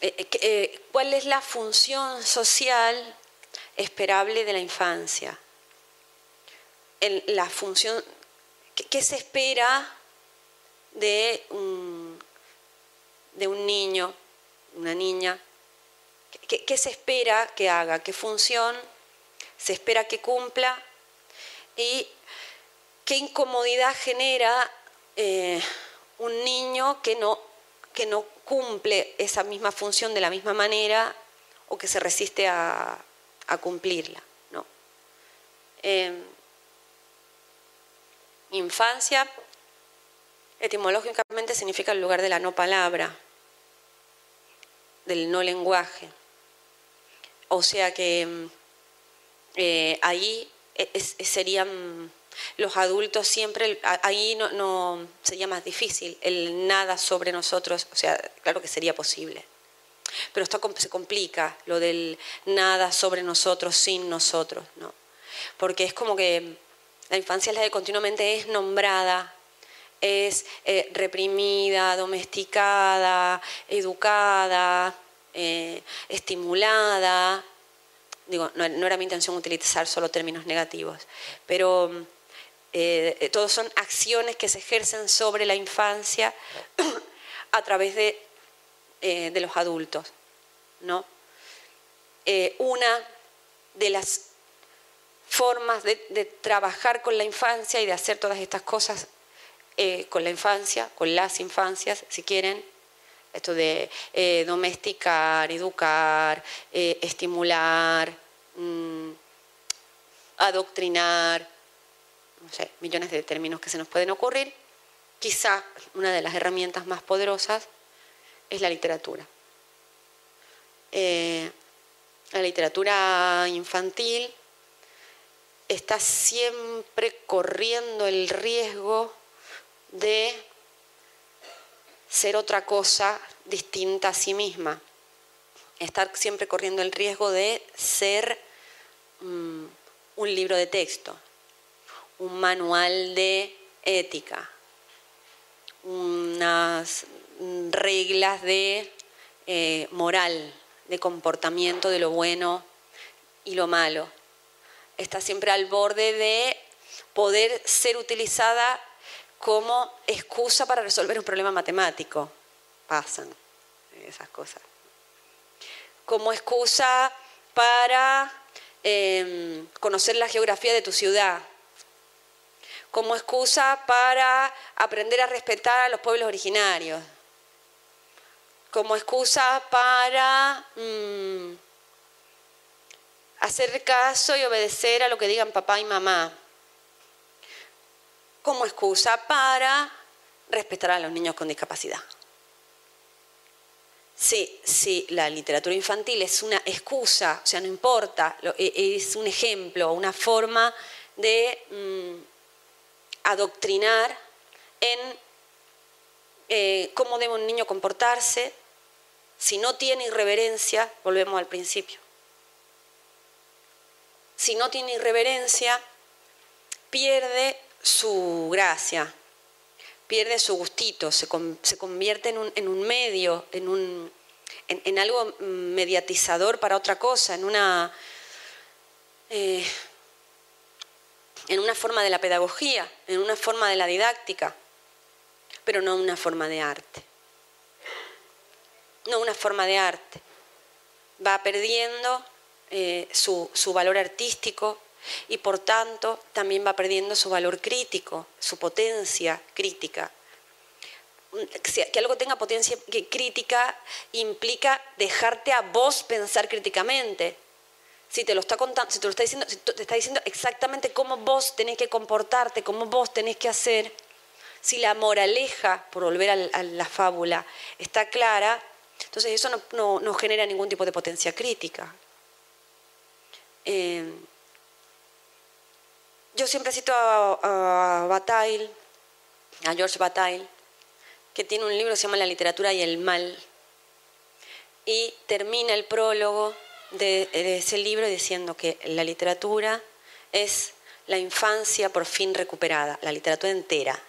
eh, eh, ¿cuál es la función social esperable de la infancia? La función, ¿qué, se espera de un, de un niño, una niña? ¿Qué, ¿Qué, se espera que haga? ¿Qué función se espera que cumpla? ¿Y qué incomodidad genera eh, un niño que no que no cumple esa misma función de la misma manera o que se resiste a, cumplirla. ¿no? Eh, infancia, etimológicamente significa el lugar de la no palabra, del no lenguaje. O sea que eh, ahí es, serían los adultos siempre, ahí no, sería más difícil, el nada sobre nosotros, o sea, claro que sería posible. Pero esto se complica, lo del nada sobre nosotros, sin nosotros, ¿no? Porque es como que la infancia es la que continuamente es nombrada, es eh, reprimida, domesticada, educada, eh, estimulada. Digo, no, era mi intención utilizar solo términos negativos, pero eh, todos son acciones que se ejercen sobre la infancia a través de, de los adultos. ¿no? una de las formas de, trabajar con la infancia y de hacer todas estas cosas eh, con la infancia, con las infancias, si quieren, esto de eh, domesticar, educar, eh, estimular, mm, adoctrinar, no sé, millones de términos que se nos pueden ocurrir. Quizá una de las herramientas más poderosas es la literatura. la literatura infantil está siempre corriendo el riesgo de ser otra cosa distinta a sí misma. Estar siempre corriendo el riesgo de ser mm, un libro de texto, un manual de ética, unas reglas de eh, moral, de comportamiento de lo bueno y lo malo. Está siempre al borde de poder ser utilizada como excusa para resolver un problema matemático. Pasan esas cosas. Como excusa para em, conocer la geografía de tu ciudad. Como excusa para aprender a respetar a los pueblos originarios. Como excusa para mm, hacer caso y obedecer a lo que digan papá y mamá como excusa para respetar a los niños con discapacidad. Sí, sí, la literatura infantil es una excusa, o sea, no importa, e, es un ejemplo, una forma de mm, adoctrinar en eh, cómo debe un niño comportarse. Si no tiene irreverencia, volvemos al principio. Si no tiene irreverencia, pierde su gracia, pierde su gustito, se, convierte en un, medio, en, un, en, algo mediatizador para otra cosa, en una, eh, en una forma de la pedagogía, en una forma de la didáctica, pero no una forma de arte. No una forma de arte. Va perdiendo eh, su, su valor artístico, y por tanto también va perdiendo su valor crítico, su potencia crítica. Que algo tenga potencia crítica implica dejarte a vos pensar críticamente. Si te lo está contando, si te lo está diciendo, te está diciendo exactamente cómo vos tenés que comportarte, cómo vos tenés que hacer, si la moraleja, por volver a la fábula, está clara, entonces eso no, genera ningún tipo de potencia crítica. Eh, yo siempre cito a, a Bataille, a George Bataille, que tiene un libro que se llama La literatura y el mal. Y termina el prólogo de, ese libro diciendo que la literatura es la infancia por fin recuperada, la literatura entera.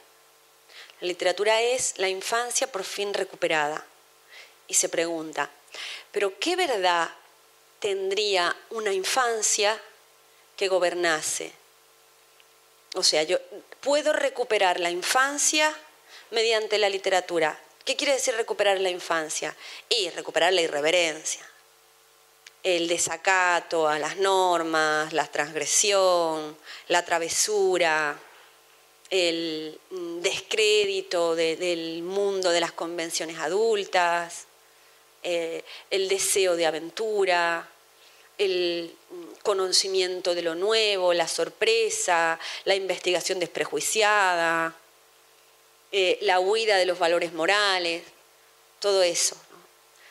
La literatura es la infancia por fin recuperada. Y se pregunta, ¿pero qué verdad tendría una infancia que gobernase? O sea, yo puedo recuperar la infancia mediante la literatura. ¿Qué quiere decir recuperar la infancia? Y recuperar la irreverencia, el desacato a las normas, la transgresión, la travesura, el descrédito del mundo de las convenciones adultas, eh, el deseo de aventura, el conocimiento de lo nuevo, la sorpresa, la investigación desprejuiciada, eh, la huida de los valores morales, todo eso.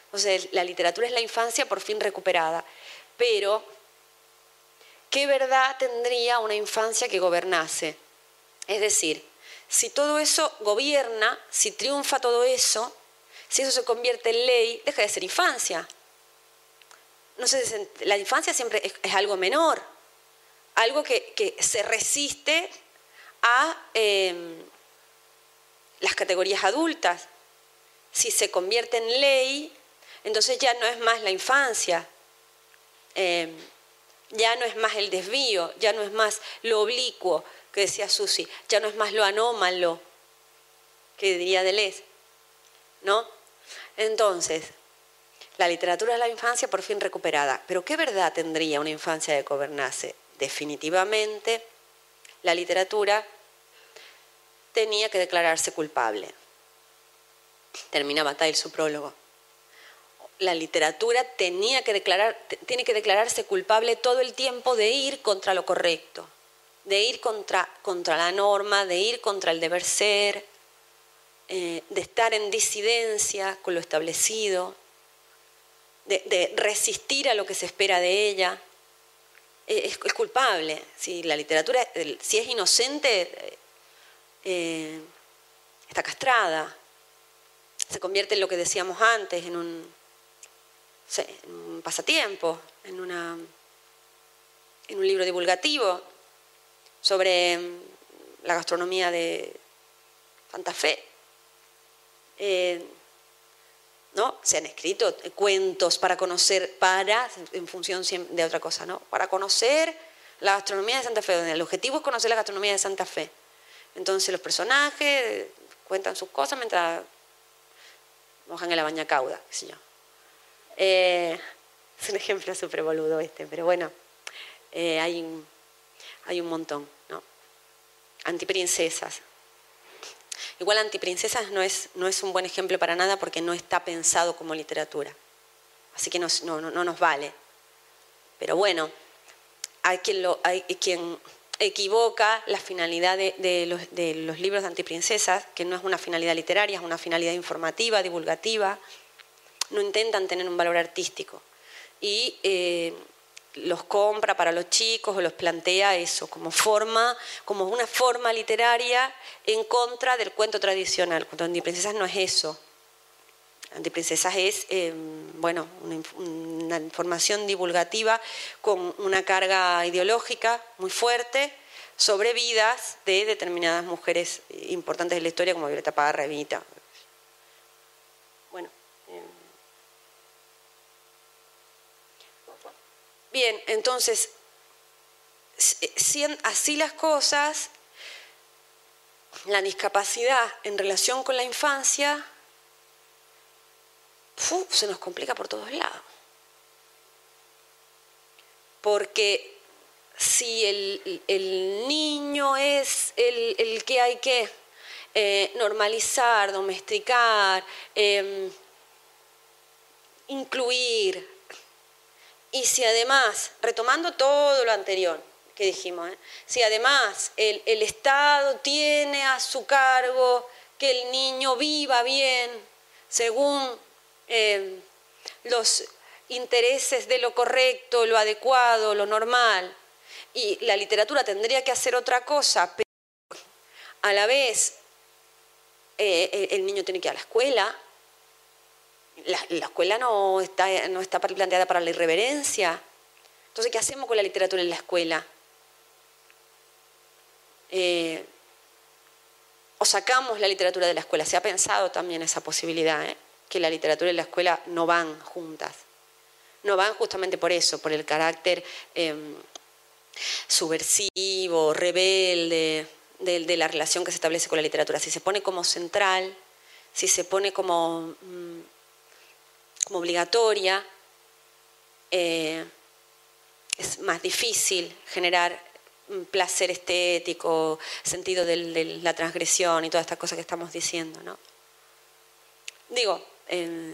Entonces, la literatura es la infancia por fin recuperada, pero ¿qué verdad tendría una infancia que gobernase? Es decir, si todo eso gobierna, si triunfa todo eso, si eso se convierte en ley, deja de ser infancia no sé, la infancia siempre es, algo menor, algo que, se resiste a, em, las categorías adultas. Si se convierte en ley, entonces ya no es más la infancia, eh, ya no es más el desvío, ya no es más lo oblicuo que decía Susi, ya no es más lo anómalo que diría Deleuze, ¿no? Entonces, la literatura de la infancia por fin recuperada. Pero ¿qué verdad tendría una infancia de Cobernase? Definitivamente, la literatura tenía que declararse culpable. Termina Bataille su prólogo. La literatura tenía que declarar, tiene que declararse culpable todo el tiempo de ir contra lo correcto, de ir contra, contra la norma, de ir contra el deber ser, eh, de estar en disidencia con lo establecido, de, resistir a lo que se espera de ella. Eh, es, culpable. Si la literatura, si es inocente, eh, está castrada. Se convierte en lo que decíamos antes, en un, pasatiempo, en, una, en un libro divulgativo sobre mm, la gastronomía de Santa Fe. Eh, ¿no? Se han escrito cuentos para conocer, para, en función de otra cosa, ¿no? Para conocer la gastronomía de Santa Fe. El objetivo es conocer la gastronomía de Santa Fe. Entonces los personajes cuentan sus cosas mientras mojan en la baña cauda, qué sé yo. Eh, es un ejemplo súper boludo este, pero bueno, eh, hay, un, hay un montón, ¿no? Antiprincesas, Igual Antiprincesas no es, no es un buen ejemplo para nada porque no está pensado como literatura. Así que no, no, no nos vale. Pero bueno, hay quien, lo, hay quien equivoca la finalidad de, los, de, los, libros de antiprincesas, que no es una finalidad literaria, es una finalidad informativa, divulgativa. No intentan tener un valor artístico. Y eh, los compra para los chicos o los plantea eso como forma, como una forma literaria en contra del cuento tradicional. Cuento Antiprincesas no es eso. Antiprincesas es, em, bueno, una, información divulgativa con una carga ideológica muy fuerte sobre vidas de determinadas mujeres importantes de la historia como Violeta Parra, Evita, Bien, entonces, así las cosas, la discapacidad en relación con la infancia se nos complica por todos lados. Porque si el, niño es el, que hay que eh, normalizar, domesticar, em, incluir, y si además, retomando todo lo anterior que dijimos, ¿eh? si además el, Estado tiene a su cargo que el niño viva bien según eh, los intereses de lo correcto, lo adecuado, lo normal, y la literatura tendría que hacer otra cosa, pero a la vez eh, el niño tiene que ir a la escuela, la, escuela no está, no está planteada para la irreverencia. Entonces, ¿qué hacemos con la literatura en la escuela? Eh, o sacamos la literatura de la escuela. Se ha pensado también esa posibilidad, ¿eh? que la literatura y la escuela no van juntas. No van justamente por eso, por el carácter em, subversivo, rebelde de, la relación que se establece con la literatura. Si se pone como central, si se pone como mm, como obligatoria, eh, es más difícil generar un placer estético, sentido de, la transgresión y todas estas cosas que estamos diciendo. ¿no? Digo,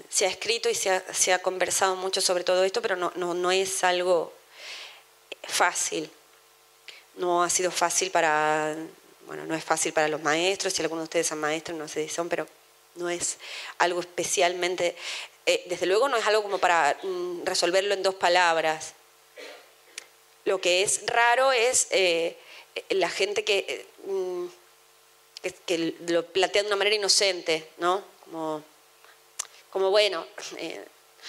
se ha escrito y se ha, conversado mucho sobre todo esto, pero no, no, es algo fácil. No ha sido fácil para, bueno, no es fácil para los maestros, si algunos de ustedes son maestros, no sé si son, pero no es algo especialmente eh, desde luego no es algo como para mm, resolverlo en dos palabras. Lo que es raro es eh, la gente que, mm, que, lo plantea de una manera inocente, ¿no? Como, como bueno, eh,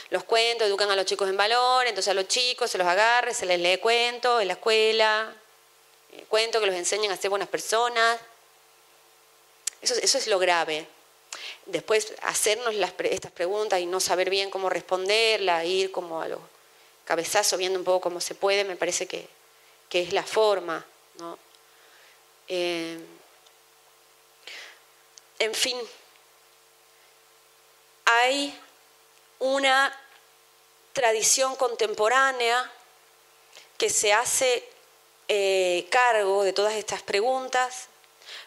los cuentos educan a los chicos en valor, entonces a los chicos se los agarre, se les lee cuentos en la escuela, cuentos que los enseñan a ser buenas personas. Eso es lo grave. Después hacernos las estas preguntas y no saber bien cómo responderla, ir como a los cabezazos viendo un poco cómo se puede, me parece que, que es la forma. ¿no? Eh, en fin, hay una tradición contemporánea que se hace eh, cargo de todas estas preguntas,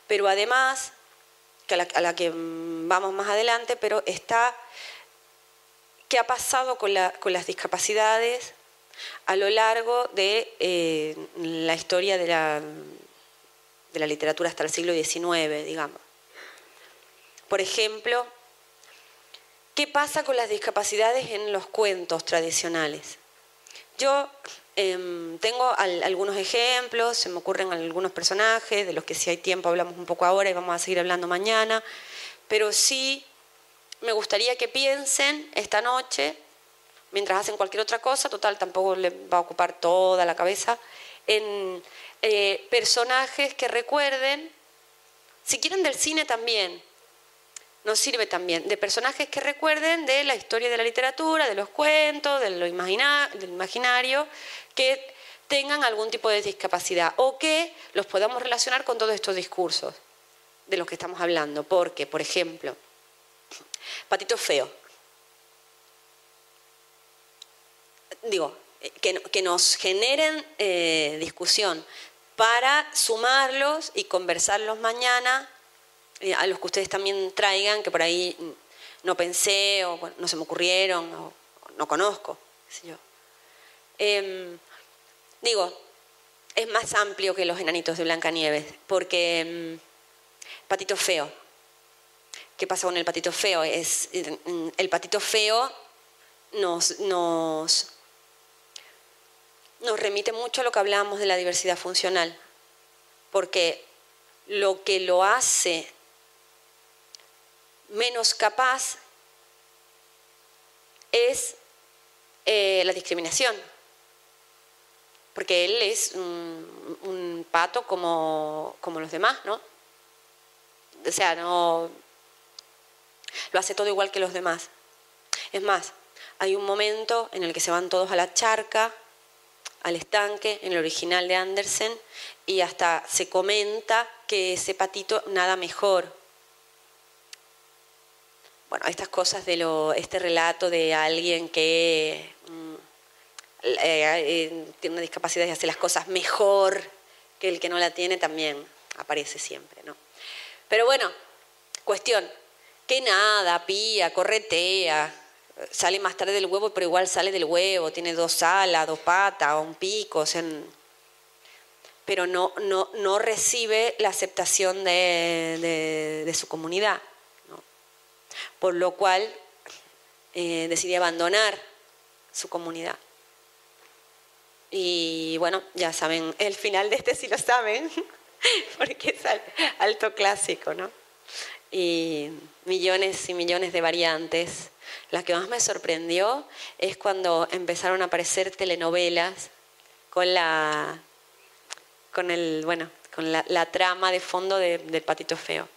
pero además, a, la, que mm, vamos más adelante, pero está qué ha pasado con las discapacidades a lo largo de eh, la historia de la, de la literatura hasta el siglo XIX, digamos. Por ejemplo, ¿qué pasa con las discapacidades en los cuentos tradicionales? Yo em, tengo al- algunos ejemplos, se me ocurren algunos personajes, de los que si hay tiempo hablamos un poco ahora y vamos a seguir hablando mañana, pero sí me gustaría que piensen esta noche, mientras hacen cualquier otra cosa, total tampoco les va a ocupar toda la cabeza, en eh, personajes que recuerden, si quieren del cine también, nos sirve también, de personajes que recuerden de la historia de la literatura, de los cuentos, de lo del imaginario, que tengan algún tipo de discapacidad o que los podamos relacionar con todos estos discursos de los que estamos hablando. Porque, por ejemplo, Patito Feo. Digo, eh, que, que nos generen eh, discusión para sumarlos y conversarlos mañana a los que ustedes también traigan, que por ahí no pensé o no se me ocurrieron o, no conozco. Em, digo, es más amplio que los enanitos de Blancanieves, porque mm, Patito Feo, ¿Qué pasa con el patito feo? Es, mm, el patito feo nos, nos, nos remite mucho a lo que hablábamos de la diversidad funcional, porque lo que lo hace menos capaz es eh, la discriminación, porque él es un, un pato como, como los demás, ¿no? O sea, no lo hace todo igual que los demás. Es más, hay un momento en el que se van todos a la charca, al estanque, en el original de Andersen, y hasta se comenta que ese patito nada mejor. Bueno, estas cosas de lo, este relato de alguien que mm, eh, eh, tiene una discapacidad y hace las cosas mejor que el que no la tiene también aparece siempre, ¿no? Pero bueno, cuestión, que nada, pía, corretea, sale más tarde del huevo, pero igual sale del huevo, tiene dos alas, dos patas, un pico, o sea, pero no, no, no recibe la aceptación de, de su comunidad. Por lo cual eh, decidí abandonar su comunidad. Y bueno, ya saben, el final de este sí lo saben, porque es alto clásico, ¿no? y millones y millones de variantes. La que más me sorprendió es cuando empezaron a aparecer telenovelas con la con el bueno con la, trama de fondo de, del patito feo.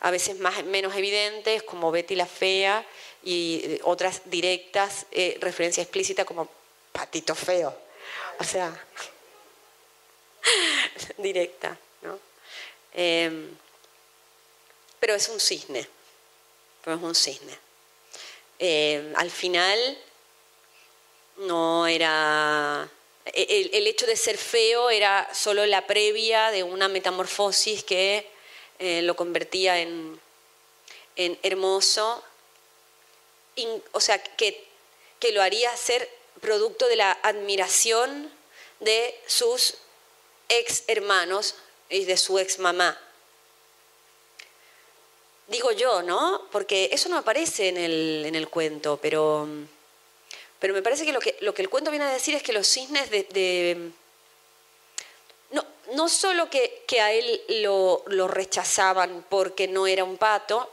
A veces más menos evidentes como Betty la fea y otras directas, eh, referencia explícita como patito feo. O sea, directa, ¿no? Eh, pero es un cisne, pero es un cisne. Eh, al final no era... El, el, hecho de ser feo era solo la previa de una metamorfosis que eh, lo convertía en, en hermoso, o sea, que, que lo haría ser producto de la admiración de sus ex hermanos y de su ex mamá digo yo, ¿no? Porque eso no aparece en el, en el cuento, pero, pero me parece que lo, que lo que el cuento viene a decir es que los cisnes de no, no solo que, a él lo, lo, rechazaban porque no era un pato,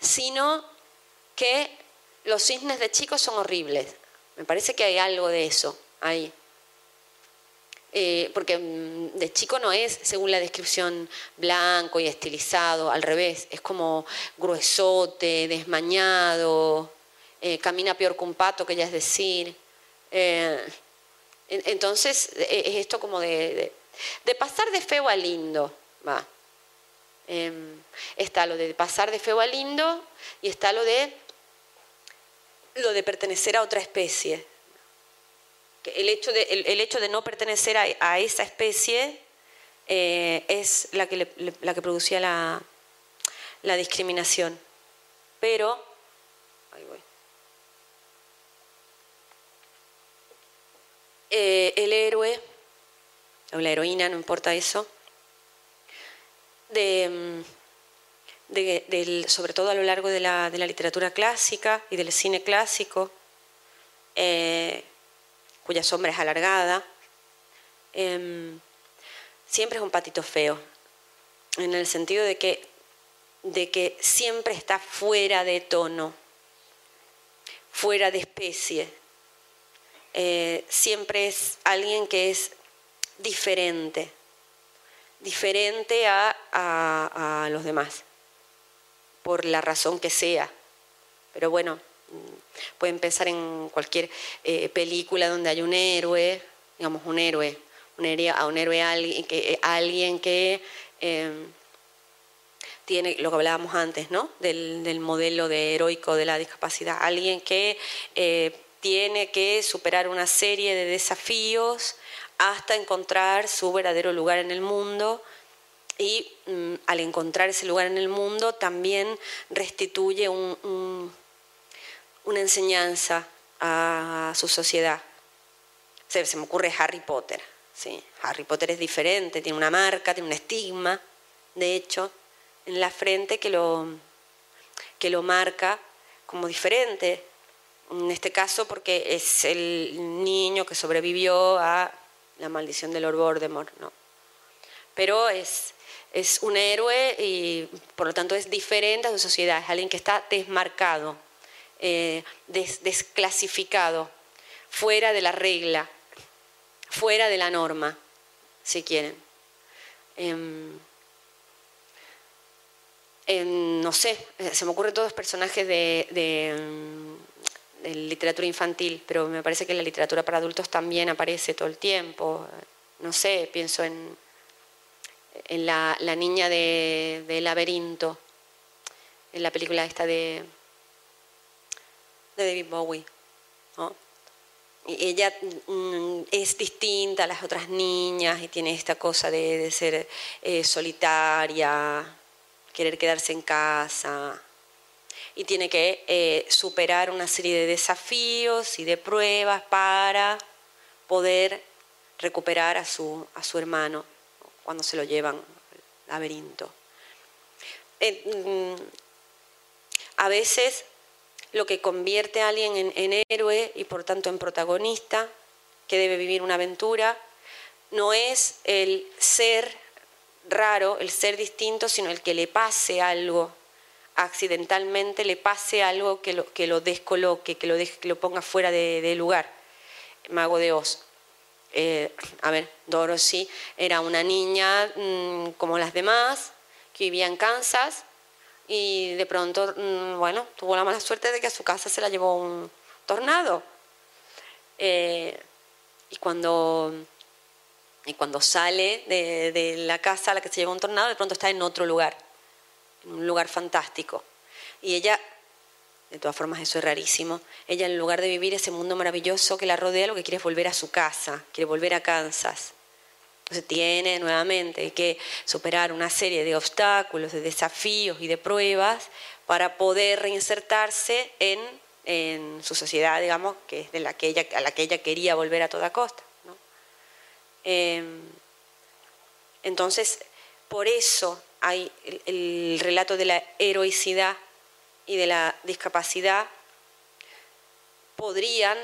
sino que los cisnes de chicos son horribles. Me parece que hay algo de eso ahí. eh, porque mm, de chico no es, según la descripción, blanco y estilizado, al revés, es como gruesote, desmañado, eh, camina peor que un pato, que ya es decir. Eh, entonces, es esto como de, de, pasar de feo a lindo, va. Em, está lo de pasar de feo a lindo y está lo de lo de pertenecer a otra especie el hecho de, el, hecho de no pertenecer a, esa especie eh, es la que, la que producía la, la, discriminación. Pero, ahí voy. Eh, el héroe, o la heroína, no importa eso, de, de, sobre todo a lo largo de la, de la, literatura clásica y del cine clásico, eh, cuya sombra es alargada, em, siempre es un patito feo, en el sentido de que, de que siempre está fuera de tono, fuera de especie. Eh, siempre es alguien que es diferente, diferente a, a los demás, por la razón que sea. Pero bueno, Pueden pensar en cualquier eh, película donde hay un héroe, digamos un héroe, un héroe a un héroe alguien que, eh, alguien que em, tiene lo que hablábamos antes, ¿no? Del, modelo de heroico de la discapacidad, alguien que tiene que superar una serie de desafíos hasta encontrar su verdadero lugar en el mundo y mm, al encontrar ese lugar en el mundo también restituye un una enseñanza a su sociedad. Se, me ocurre Harry Potter. ¿sí? Harry Potter es diferente, tiene una marca, tiene un estigma, de hecho, en la frente que lo, que lo marca como diferente. En este caso porque es el niño que sobrevivió a la maldición de Lord Voldemort. ¿no? Pero es, es un héroe y por lo tanto es diferente a su sociedad, es alguien que está desmarcado eh, desclasificado, fuera de la regla, fuera de la norma, si quieren. Em, no sé, se me ocurren todos personajes de, de, literatura infantil, pero me parece que en la literatura para adultos también aparece todo el tiempo. No sé, pienso en, en la, la niña de, de laberinto, en la película esta de de David Bowie. Y ella mm, es distinta a las otras niñas y tiene esta cosa de, ser eh, solitaria, querer quedarse en casa. Y tiene que eh, superar una serie de desafíos y de pruebas para poder recuperar a su, a su hermano cuando se lo llevan al laberinto. Mm, a veces lo que convierte a alguien en, héroe y por tanto en protagonista, que debe vivir una aventura, no es el ser raro, el ser distinto, sino el que le pase algo accidentalmente, le pase algo que lo, que lo descoloque, que lo, que lo ponga fuera de, lugar. Mago de Oz. Eh, a ver, Dorothy era una niña mm, como las demás, que vivía en Kansas, y de pronto, mm, bueno, tuvo la mala suerte de que a su casa se la llevó un tornado. Eh, y, cuando, y cuando sale de, la casa a la que se llevó un tornado, de pronto está en otro lugar, un lugar fantástico. Y ella, de todas formas eso es rarísimo, ella en lugar de vivir ese mundo maravilloso que la rodea, lo que quiere es volver a su casa, quiere volver a Kansas. Entonces tiene nuevamente que superar una serie de obstáculos, de desafíos y de pruebas para poder reinsertarse en, su sociedad, digamos, que es de la que ella, a la que ella quería volver a toda costa. Em, entonces, por eso hay el relato de la heroicidad y de la discapacidad podrían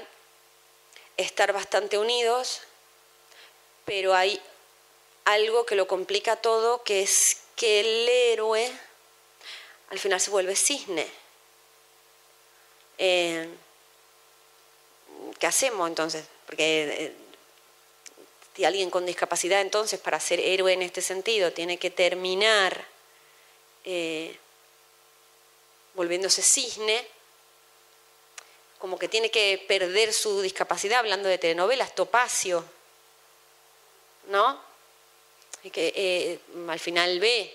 estar bastante unidos, pero hay algo que lo complica todo, que es que el héroe al final se vuelve cisne. Eh, ¿Qué hacemos entonces? Porque eh, alguien con discapacidad entonces para ser héroe en este sentido tiene que terminar eh, volviéndose cisne, como que tiene que perder su discapacidad, hablando de telenovelas, Topacio, ¿no? Y que eh, al final ve,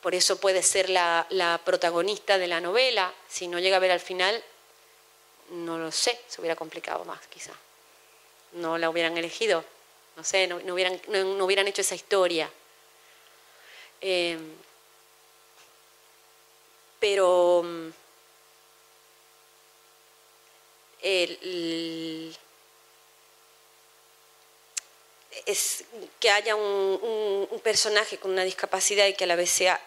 por eso puede ser la, la, protagonista de la novela, si no llega a ver al final, no lo sé, se hubiera complicado más quizá. No la hubieran elegido, no sé, no, hubieran, no, hubieran hecho esa historia. Eh, pero el, es que haya un, personaje con una discapacidad y que a la vez sea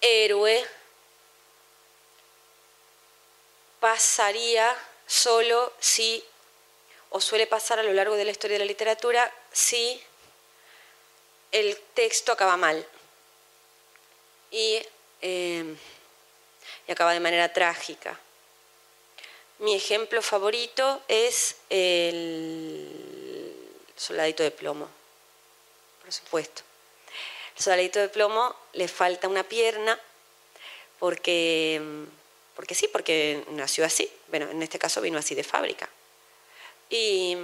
héroe, pasaría solo si, o suele pasar a lo largo de la historia de la literatura, si el texto acaba mal. Y Em, y acaba de manera trágica. Mi ejemplo favorito es el soldadito de plomo, por supuesto. El soldadito de plomo le falta una pierna porque, porque sí, porque nació así. Bueno, en este caso vino así de fábrica. Y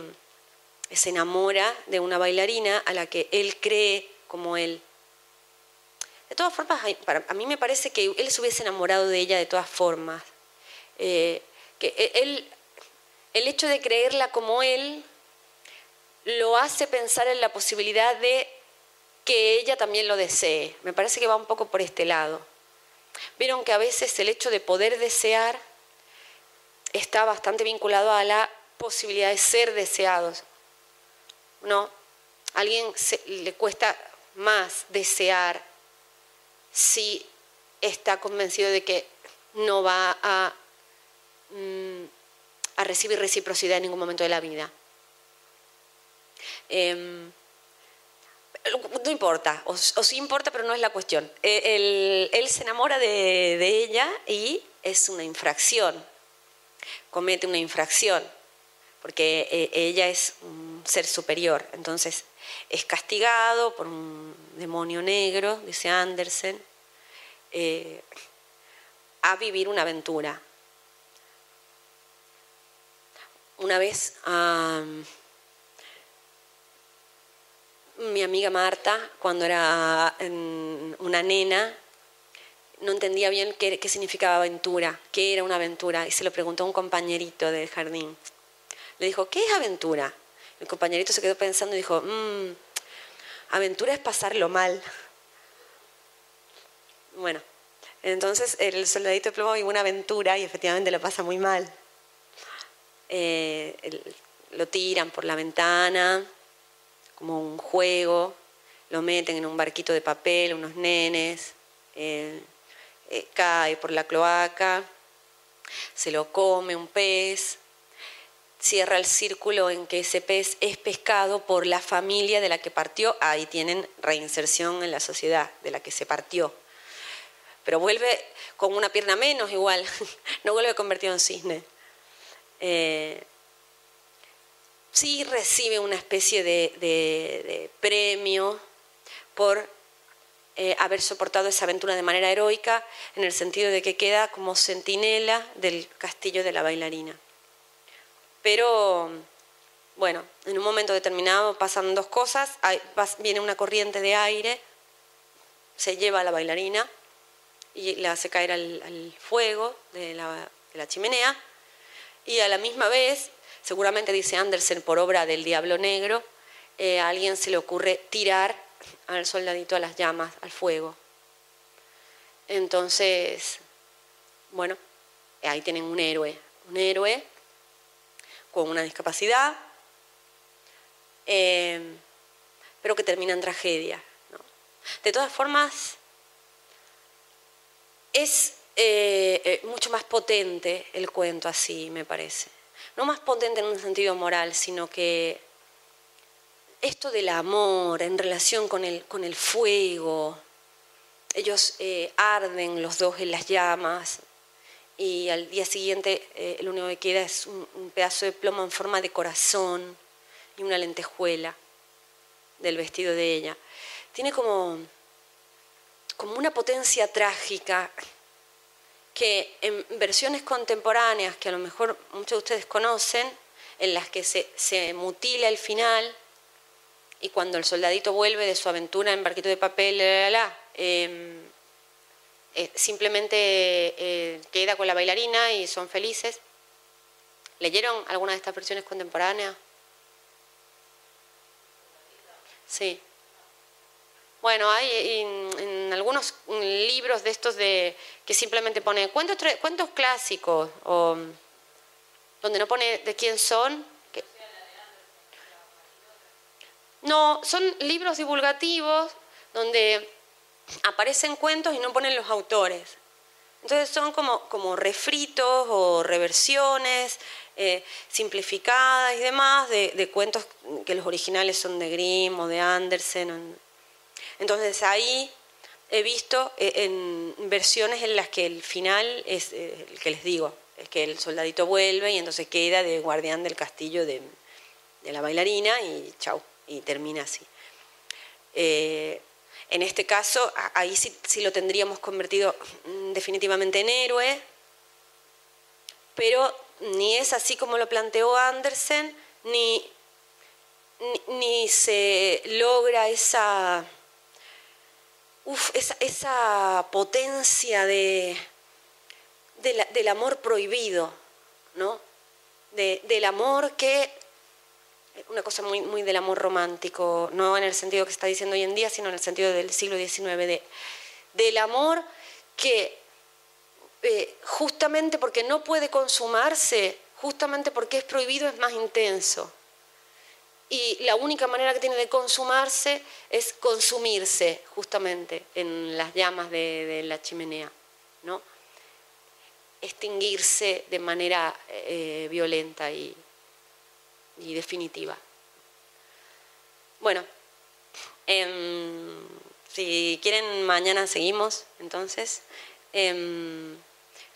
se enamora de una bailarina a la que él cree como él de todas formas, a mí me parece que él se hubiese enamorado de ella de todas formas. Eh, que e, él, el hecho de creerla como él lo hace pensar en la posibilidad de que ella también lo desee. Me parece que va un poco por este lado. Vieron que a veces el hecho de poder desear está bastante vinculado a la posibilidad de ser deseados. ¿No? A alguien le cuesta más desear si está convencido de que no va a, mm, a recibir reciprocidad en ningún momento de la vida. Em, no importa, o, sí importa, pero no es la cuestión. E, él, se enamora de, de, ella y es una infracción, comete una infracción, porque eh, ella es un ser superior. Entonces es castigado por un demonio negro, dice Andersen, eh, a vivir una aventura. Una vez mi amiga Marta, cuando era una nena, no entendía bien qué, significaba aventura, qué era una aventura, y se lo preguntó a un compañerito del jardín. Le dijo, ¿qué es aventura? El compañerito se quedó pensando y dijo, mmm, aventura es pasarlo mal. Bueno, entonces el soldadito de plomo vive una aventura y efectivamente lo pasa muy mal. Eh, lo tiran por la ventana como un juego, lo meten en un barquito de papel, unos nenes, eh, eh, cae por la cloaca, se lo come un pez, cierra el círculo en que ese pez es pescado por la familia de la que partió, ahí tienen reinserción en la sociedad de la que se partió. Pero vuelve con una pierna menos igual, no vuelve convertido en cisne. Eh, sí recibe una especie de, premio por eh, haber soportado esa aventura de manera heroica, en el sentido de que queda como centinela del castillo de la bailarina. Pero, bueno, en un momento determinado pasan dos cosas, viene una corriente de aire, se lleva a la bailarina y la hace caer al, fuego de la, chimenea, y a la misma vez, seguramente dice Andersen por obra del Diablo Negro, eh, a alguien se le ocurre tirar al soldadito a las llamas, al fuego. Entonces, bueno, ahí tienen un héroe, un héroe con una discapacidad, eh, pero que termina en tragedia. De todas formas, es eh, eh, mucho más potente el cuento así, me parece. No más potente en un sentido moral, sino que esto del amor en relación con el, con el fuego, ellos arden los dos en las llamas, y al día siguiente eh, lo único que queda es un, pedazo de plomo en forma de corazón y una lentejuela del vestido de ella. Tiene como, como una potencia trágica que en versiones contemporáneas, que a lo mejor muchos de ustedes conocen, en las que se, se mutila el final y cuando el soldadito vuelve de su aventura en barquito de papel, em, eh, simplemente eh, queda con la bailarina y son felices. ¿Leyeron alguna de estas versiones contemporáneas? Sí. Bueno, hay en, algunos libros de estos de que simplemente pone cuentos, cuentos clásicos o donde no pone de quién son. No, son libros divulgativos donde aparecen cuentos y no ponen los autores. Entonces son como, como refritos o reversiones eh, simplificadas y demás de, cuentos que los originales son de Grimm o de Andersen. Entonces ahí he visto eh, versiones en las que el final es eh, el que les digo, es que el soldadito vuelve y entonces queda de guardián del castillo de, la bailarina y chau, y termina así. En este caso, ahí sí, lo tendríamos convertido mm, definitivamente en héroe, pero ni es así como lo planteó Andersen, ni, ni, se logra esa, esa, potencia de, del amor prohibido, ¿no? del amor que, una cosa muy, muy del amor romántico, no en el sentido que está diciendo hoy en día, sino en el sentido del siglo XIX, de, del amor que eh, justamente porque no puede consumarse, justamente porque es prohibido, es más intenso. Y la única manera que tiene de consumarse es consumirse justamente en las llamas de, la chimenea, ¿no? extinguirse de manera eh, violenta y, definitiva. Bueno, em, si quieren mañana seguimos, entonces. Em,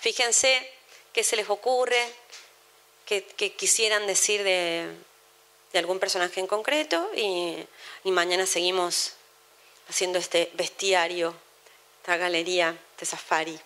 Fíjense qué se les ocurre, qué, quisieran decir de, algún personaje en concreto y, mañana seguimos haciendo este bestiario, esta galería de safari.